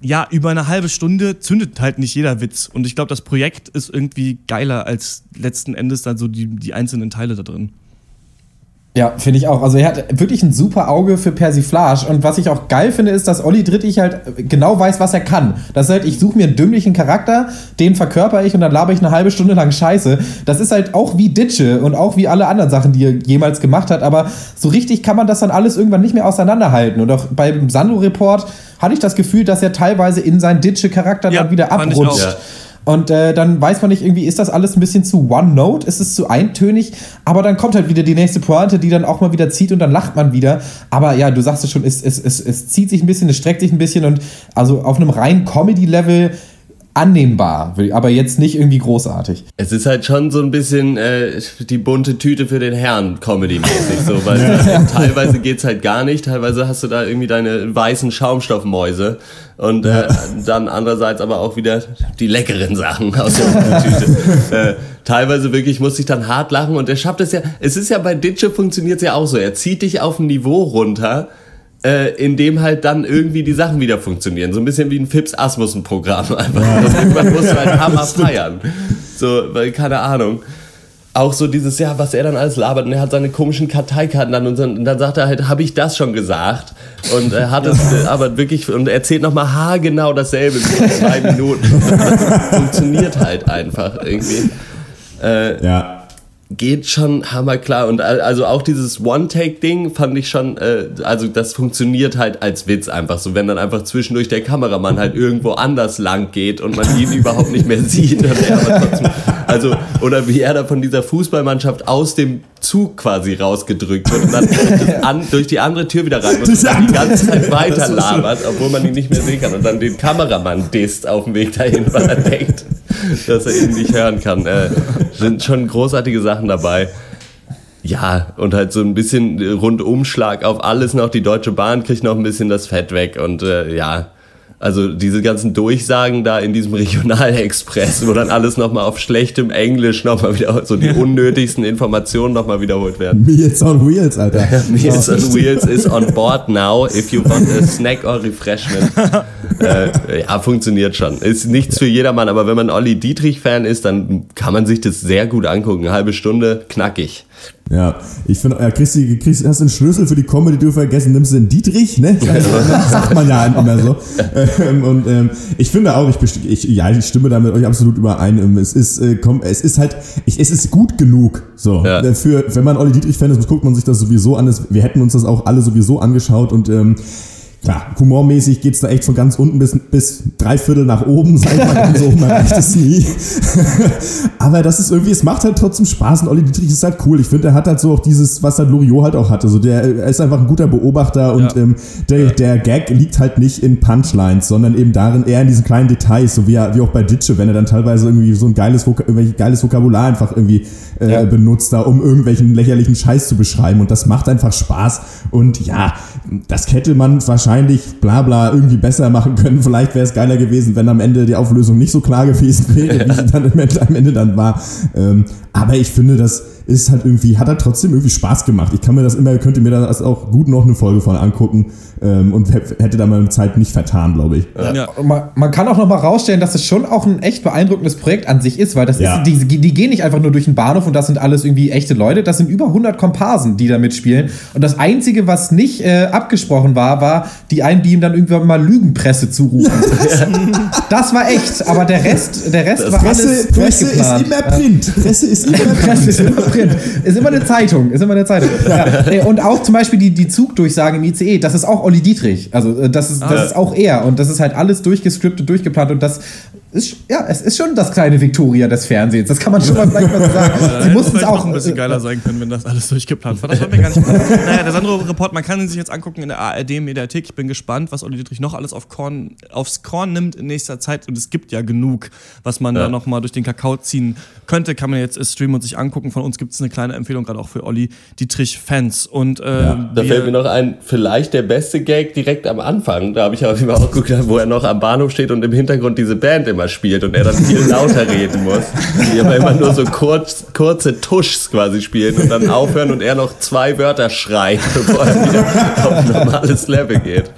[SPEAKER 3] ja, über eine halbe Stunde zündet halt nicht jeder Witz. Und ich glaube, das Projekt ist irgendwie geiler als letzten Endes dann so die, die einzelnen Teile da drin.
[SPEAKER 1] Ja, finde ich auch. Also er hat wirklich ein super Auge für Persiflage. Und was ich auch geil finde, ist, dass Olli Drittig halt genau weiß, was er kann. Das ist halt, ich suche mir einen dümmlichen Charakter, den verkörper ich und dann laber ich eine halbe Stunde lang Scheiße. Das ist halt auch wie Ditsche und auch wie alle anderen Sachen, die er jemals gemacht hat. Aber so richtig kann man das dann alles irgendwann nicht mehr auseinanderhalten. Und auch beim Sandro-Report hatte ich das Gefühl, dass er teilweise in seinen Ditsche-Charakter ja, dann wieder abrutscht. Und äh, dann weiß man nicht irgendwie, ist das alles ein bisschen zu One-Note? Ist es zu eintönig? Aber dann kommt halt wieder die nächste Pointe, die dann auch mal wieder zieht und dann lacht man wieder. Aber ja, du sagst es schon, es, es, es, es zieht sich ein bisschen, es streckt sich ein bisschen und also auf einem reinen Comedy-Level annehmbar, aber jetzt nicht irgendwie großartig.
[SPEAKER 4] Es ist halt schon so ein bisschen äh, die bunte Tüte für den Herrn, Comedy-mäßig so, weil ja. teilweise geht's halt gar nicht, teilweise hast du da irgendwie deine weißen Schaumstoffmäuse und äh, dann andererseits aber auch wieder die leckeren Sachen aus der Tüte. äh, teilweise wirklich muss ich dann hart lachen und er schafft es ja, es ist ja bei Ditsche funktioniert's ja auch so, er zieht dich auf ein Niveau runter, äh, in dem halt dann irgendwie die Sachen wieder funktionieren. So ein bisschen wie ein Fips Asmussen-Programm einfach. Ja. Irgendwann musst du halt Hammer feiern. So, weil, keine Ahnung. Auch so dieses, ja, was er dann alles labert und er hat seine komischen Karteikarten dann und dann, und dann sagt er halt, habe ich das schon gesagt? Und er hat es äh, aber wirklich und erzählt nochmal haargenau dasselbe in zwei Minuten. Das funktioniert halt einfach irgendwie. Äh, ja geht schon hammerklar und also auch dieses One-Take-Ding fand ich schon, äh, also das funktioniert halt als Witz einfach so, wenn dann einfach zwischendurch der Kameramann halt irgendwo anders lang geht und man ihn überhaupt nicht mehr sieht. Trotzdem, also oder wie er da von dieser Fußballmannschaft aus dem Zug quasi rausgedrückt wird und dann an, durch die andere Tür wieder rein muss und dann die ganze Zeit weiter labert, obwohl man ihn nicht mehr sehen kann und dann den Kameramann disst auf dem Weg dahin, weil er denkt, dass er ihn nicht hören kann. Äh, sind schon großartige Sachen dabei. Ja, und halt so ein bisschen Rundumschlag auf alles noch. Die Deutsche Bahn kriegt noch ein bisschen das Fett weg und äh, ja, also diese ganzen Durchsagen da in diesem Regionalexpress, wo dann alles nochmal auf schlechtem Englisch nochmal wieder, so die unnötigsten Informationen nochmal wiederholt werden.
[SPEAKER 2] Meals on Wheels, Alter.
[SPEAKER 4] Meals on Wheels is on board now if you want a snack or refreshment. äh, ja, funktioniert schon. Ist nichts für jedermann, aber wenn man Olli Dietrich-Fan ist, dann kann man sich das sehr gut angucken. Eine halbe Stunde, knackig.
[SPEAKER 2] Ja, ich finde, ja, Christi, Christi, hast du einen Schlüssel für die Comedy du vergessen, nimmst du den Dietrich, ne? Das sagt man ja immer so. Ähm, und ähm, ich finde auch, ich, ich, ja, ich stimme da mit euch absolut überein. Ähm, es ist, äh, komm, es ist halt, ich, es ist gut genug. So, ja. Äh, für, wenn man Olli Dietrich-Fan ist, guckt man sich das sowieso an. Wir hätten uns das auch alle sowieso angeschaut und ähm, klar, humormäßig geht's da echt von ganz unten bis, bis drei Viertel nach oben, sag ich mal so, man reicht es nie. Aber das ist irgendwie, es macht halt trotzdem Spaß und Olli Dietrich ist halt cool. Ich finde, er hat halt so auch dieses, was halt Loriot halt auch hatte. So der, er ist einfach ein guter Beobachter und ja. ähm, der, der Gag liegt halt nicht in Punchlines, sondern eben darin, eher in diesen kleinen Details, so wie, er, wie auch bei Ditsche, wenn er dann teilweise irgendwie so ein geiles, Vok geiles Vokabular einfach irgendwie äh, ja. benutzt, da um irgendwelchen lächerlichen Scheiß zu beschreiben und das macht einfach Spaß und ja, das hätte man wahrscheinlich bla bla irgendwie besser machen können. Vielleicht wäre es geiler gewesen, wenn am Ende die Auflösung nicht so klar gewesen wäre, wie sie dann am Ende, am Ende dann war. Ähm, aber ich finde, das ist halt irgendwie, hat er trotzdem irgendwie Spaß gemacht. Ich kann mir das immer, könnte mir das auch gut noch eine Folge von angucken ähm, und hätte da meine Zeit nicht vertan, glaube ich.
[SPEAKER 1] Ja. Man, man, kann auch noch mal rausstellen, dass es schon auch ein echt beeindruckendes Projekt an sich ist, weil das ja. ist, die, die gehen nicht einfach nur durch den Bahnhof und das sind alles irgendwie echte Leute, das sind über 100 Komparsen, die da mitspielen und das Einzige, was nicht äh, abgesprochen war, war die einen, die ihm dann irgendwann mal Lügenpresse zurufen. das war echt, aber der Rest, der Rest war
[SPEAKER 2] Presse, alles Presse ist immer Print. Presse ist immer Print.
[SPEAKER 1] Print. Ist immer eine Zeitung. Ist immer eine Zeitung. Ja. Und auch zum Beispiel die, die Zugdurchsagen im ICE, das ist auch Olli Dietrich. Also äh, das ist, das ah. ist auch er. Und das ist halt alles durchgescriptet, durchgeplant. Und das ist, ja, es ist schon das kleine Victoria des Fernsehens. Das kann man schon mal vielleicht mal sagen.
[SPEAKER 3] Sie mussten es auch ein bisschen geiler sein können, wenn das alles durchgeplant war. Das war mir gar nicht. Naja, der Sandro-Report, man kann ihn sich jetzt angucken in der ARD-Mediathek. Ich bin gespannt, was Olli Dietrich noch alles auf Korn, aufs Korn nimmt in nächster Zeit. Und es gibt ja genug, was man ja. da nochmal durch den Kakao ziehen könnte. Kann man jetzt streamen und sich angucken. Von uns gibt es eine kleine Empfehlung, gerade auch für Olli Dietrich-Fans. Und, äh, ja,
[SPEAKER 4] da fällt mir noch ein, vielleicht der beste Gag direkt am Anfang. Da habe ich aber auch geguckt, wo er noch am Bahnhof steht und im Hintergrund diese Band immer immer spielt und er dann viel lauter reden muss. Die aber immer nur so kurz, kurze Tuschs quasi spielen und dann aufhören und er noch zwei Wörter schreit, bevor er wieder auf ein normales Level geht.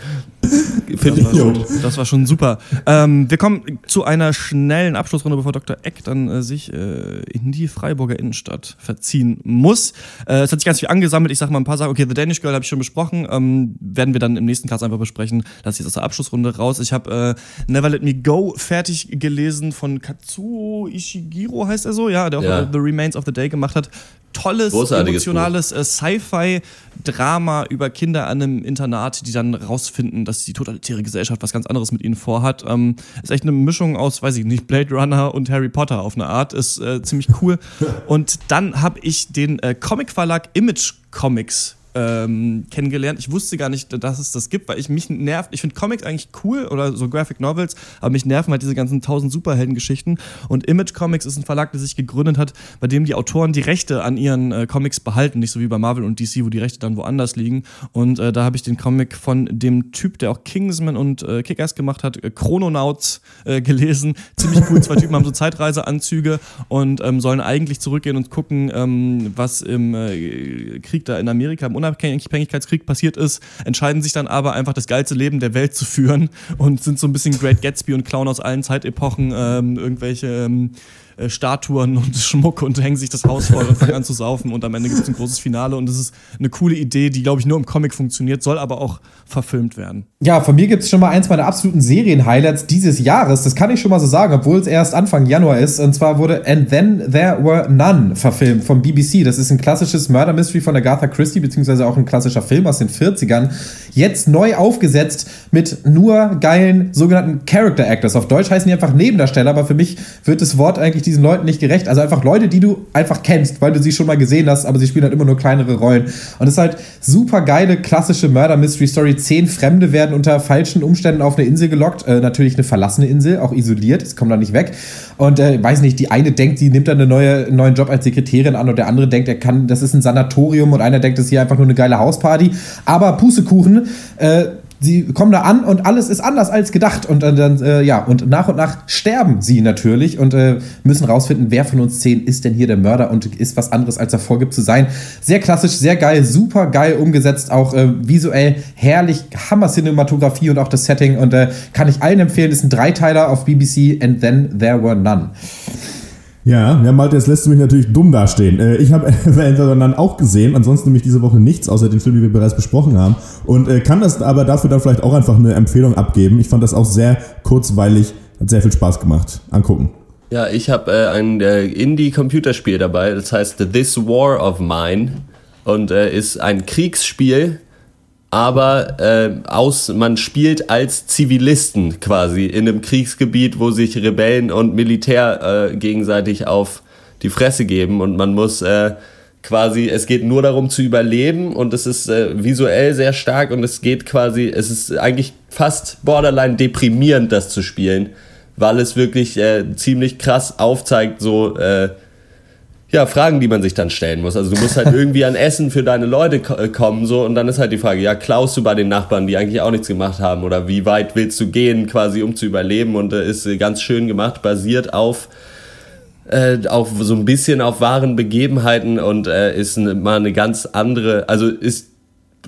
[SPEAKER 3] Finde ich gut. Das war schon super. Ähm, wir kommen zu einer schnellen Abschlussrunde, bevor Dr. Eck dann äh, sich äh, in die Freiburger Innenstadt verziehen muss. Äh, es hat sich ganz viel angesammelt. Ich sage mal ein paar Sachen. Okay, The Danish Girl habe ich schon besprochen. Ähm, werden wir dann im nächsten Cast einfach besprechen. Lass ich jetzt aus der Abschlussrunde raus. Ich habe äh, Never Let Me Go fertig gelesen von Katsuo Ishiguro, heißt er so? Ja, der auch ja. The Remains of the Day gemacht hat tolles, emotionales äh, Sci-Fi-Drama über Kinder an einem Internat, die dann rausfinden, dass die totalitäre Gesellschaft was ganz anderes mit ihnen vorhat. Ähm, ist echt eine Mischung aus, weiß ich nicht, Blade Runner und Harry Potter auf eine Art. Ist äh, ziemlich cool. und dann habe ich den äh, Comic-Verlag Image Comics ähm, kennengelernt. Ich wusste gar nicht, dass es das gibt, weil ich mich nervt. Ich finde Comics eigentlich cool oder so Graphic Novels, aber mich nerven halt diese ganzen tausend Superheldengeschichten. Und Image Comics ist ein Verlag, der sich gegründet hat, bei dem die Autoren die Rechte an ihren äh, Comics behalten, nicht so wie bei Marvel und DC, wo die Rechte dann woanders liegen. Und äh, da habe ich den Comic von dem Typ, der auch Kingsman und äh, Kick-Ass gemacht hat, äh, Chrononauts, äh, gelesen. Ziemlich cool. Zwei Typen haben so Zeitreiseanzüge und ähm, sollen eigentlich zurückgehen und gucken, ähm, was im äh, Krieg da in Amerika, im Unabhängigkeitskrieg passiert ist, entscheiden sich dann aber einfach das geilste Leben der Welt zu führen und sind so ein bisschen Great Gatsby und klauen aus allen Zeitepochen ähm, irgendwelche ähm, äh, Statuen und Schmuck und hängen sich das Haus voll und fangen an zu saufen und am Ende gibt es ein großes Finale und das ist eine coole Idee, die glaube ich nur im Comic funktioniert, soll aber auch verfilmt werden.
[SPEAKER 1] Ja, von mir gibt es schon mal eins meiner absoluten Serien-Highlights dieses Jahres, das kann ich schon mal so sagen, obwohl es erst Anfang Januar ist und zwar wurde And Then There Were None verfilmt vom BBC. Das ist ein klassisches Murder Mystery von Agatha Christie, beziehungsweise auch ein klassischer Film aus den 40ern, jetzt neu aufgesetzt mit nur geilen sogenannten Character Actors. Auf Deutsch heißen die einfach Nebendarsteller, aber für mich wird das Wort eigentlich diesen Leuten nicht gerecht. Also einfach Leute, die du einfach kennst, weil du sie schon mal gesehen hast, aber sie spielen halt immer nur kleinere Rollen. Und es ist halt super geile, klassische Murder Mystery Story. Zehn Fremde werden unter falschen Umständen auf eine Insel gelockt. Äh, natürlich eine verlassene Insel, auch isoliert. Es kommt da nicht weg. Und äh, weiß nicht, die eine denkt, sie nimmt dann eine neue, einen neuen Job als Sekretärin an und der andere denkt, er kann, das ist ein Sanatorium und einer denkt, das ist hier einfach nur eine geile Hausparty. Aber Pustekuchen, äh, sie kommen da an und alles ist anders als gedacht und äh, dann äh, ja und nach und nach sterben sie natürlich und äh, müssen rausfinden, wer von uns zehn ist denn hier der Mörder und ist was anderes als er vorgibt zu sein. Sehr klassisch, sehr geil, super geil umgesetzt, auch äh, visuell herrlich, Hammer Cinematografie und auch das Setting und äh, kann ich allen empfehlen. Ist ein Dreiteiler auf BBC and then there were none.
[SPEAKER 2] Ja, ja, Malte, jetzt lässt du mich natürlich dumm dastehen. Äh, ich habe dann auch gesehen, ansonsten nämlich diese Woche nichts, außer den Film, den wir bereits besprochen haben. Und äh, kann das aber dafür dann vielleicht auch einfach eine Empfehlung abgeben. Ich fand das auch sehr kurzweilig, hat sehr viel Spaß gemacht. Angucken.
[SPEAKER 4] Ja, ich habe äh, ein äh, Indie-Computerspiel dabei, das heißt This War of Mine und äh, ist ein Kriegsspiel aber äh, aus, man spielt als Zivilisten quasi in einem Kriegsgebiet, wo sich Rebellen und Militär äh, gegenseitig auf die Fresse geben. Und man muss äh, quasi, es geht nur darum zu überleben. Und es ist äh, visuell sehr stark. Und es geht quasi, es ist eigentlich fast borderline deprimierend, das zu spielen, weil es wirklich äh, ziemlich krass aufzeigt, so äh, ja, Fragen, die man sich dann stellen muss. Also du musst halt irgendwie an Essen für deine Leute äh, kommen so. Und dann ist halt die Frage, ja, klaust du bei den Nachbarn, die eigentlich auch nichts gemacht haben? Oder wie weit willst du gehen quasi, um zu überleben? Und äh, ist ganz schön gemacht, basiert auf äh, auch so ein bisschen auf wahren Begebenheiten und äh, ist eine, mal eine ganz andere, also ist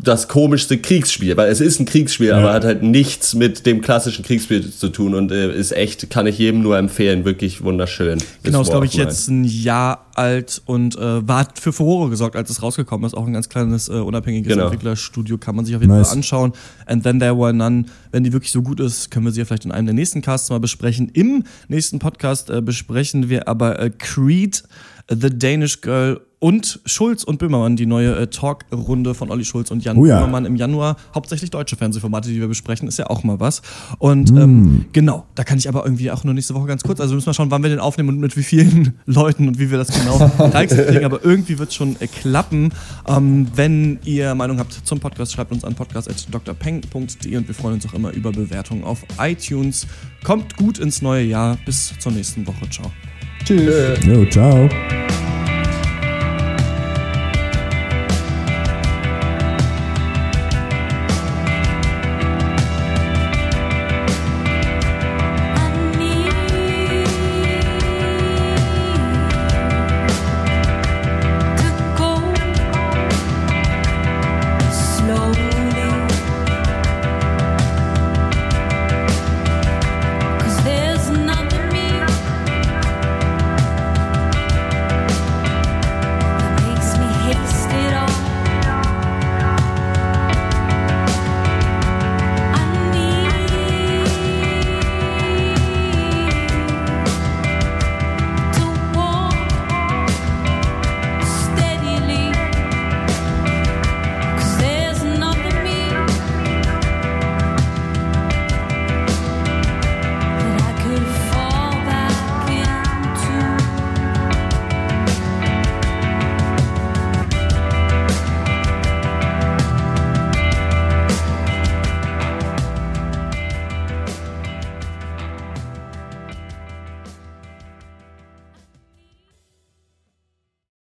[SPEAKER 4] das komischste Kriegsspiel, weil es ist ein Kriegsspiel, ja. aber hat halt nichts mit dem klassischen Kriegsspiel zu tun und äh, ist echt, kann ich jedem nur empfehlen, wirklich wunderschön.
[SPEAKER 3] Genau, ist glaube ich jetzt ein Jahr alt und äh, war für Furore gesorgt, als es rausgekommen ist. Auch ein ganz kleines äh, unabhängiges genau. Entwicklerstudio kann man sich auf jeden nice. Fall anschauen. And then there were none. Wenn die wirklich so gut ist, können wir sie ja vielleicht in einem der nächsten Casts mal besprechen. Im nächsten Podcast äh, besprechen wir aber äh, Creed, The Danish Girl und Schulz und Böhmermann, die neue äh, Talkrunde von Olli Schulz und Jan oh ja. Böhmermann im Januar. Hauptsächlich deutsche Fernsehformate, die wir besprechen, ist ja auch mal was. Und mm. ähm, genau, da kann ich aber irgendwie auch nur nächste Woche ganz kurz, also müssen wir schauen, wann wir den aufnehmen und mit wie vielen Leuten und wie wir das genau kriegen. Aber irgendwie wird es schon äh, klappen. Ähm, wenn ihr Meinung habt zum Podcast, schreibt uns an podcast.drpeng.de und wir freuen uns auch immer über Bewertungen auf iTunes. Kommt gut ins neue Jahr. Bis zur nächsten Woche. Ciao.
[SPEAKER 2] Tschüss. Jo, ciao.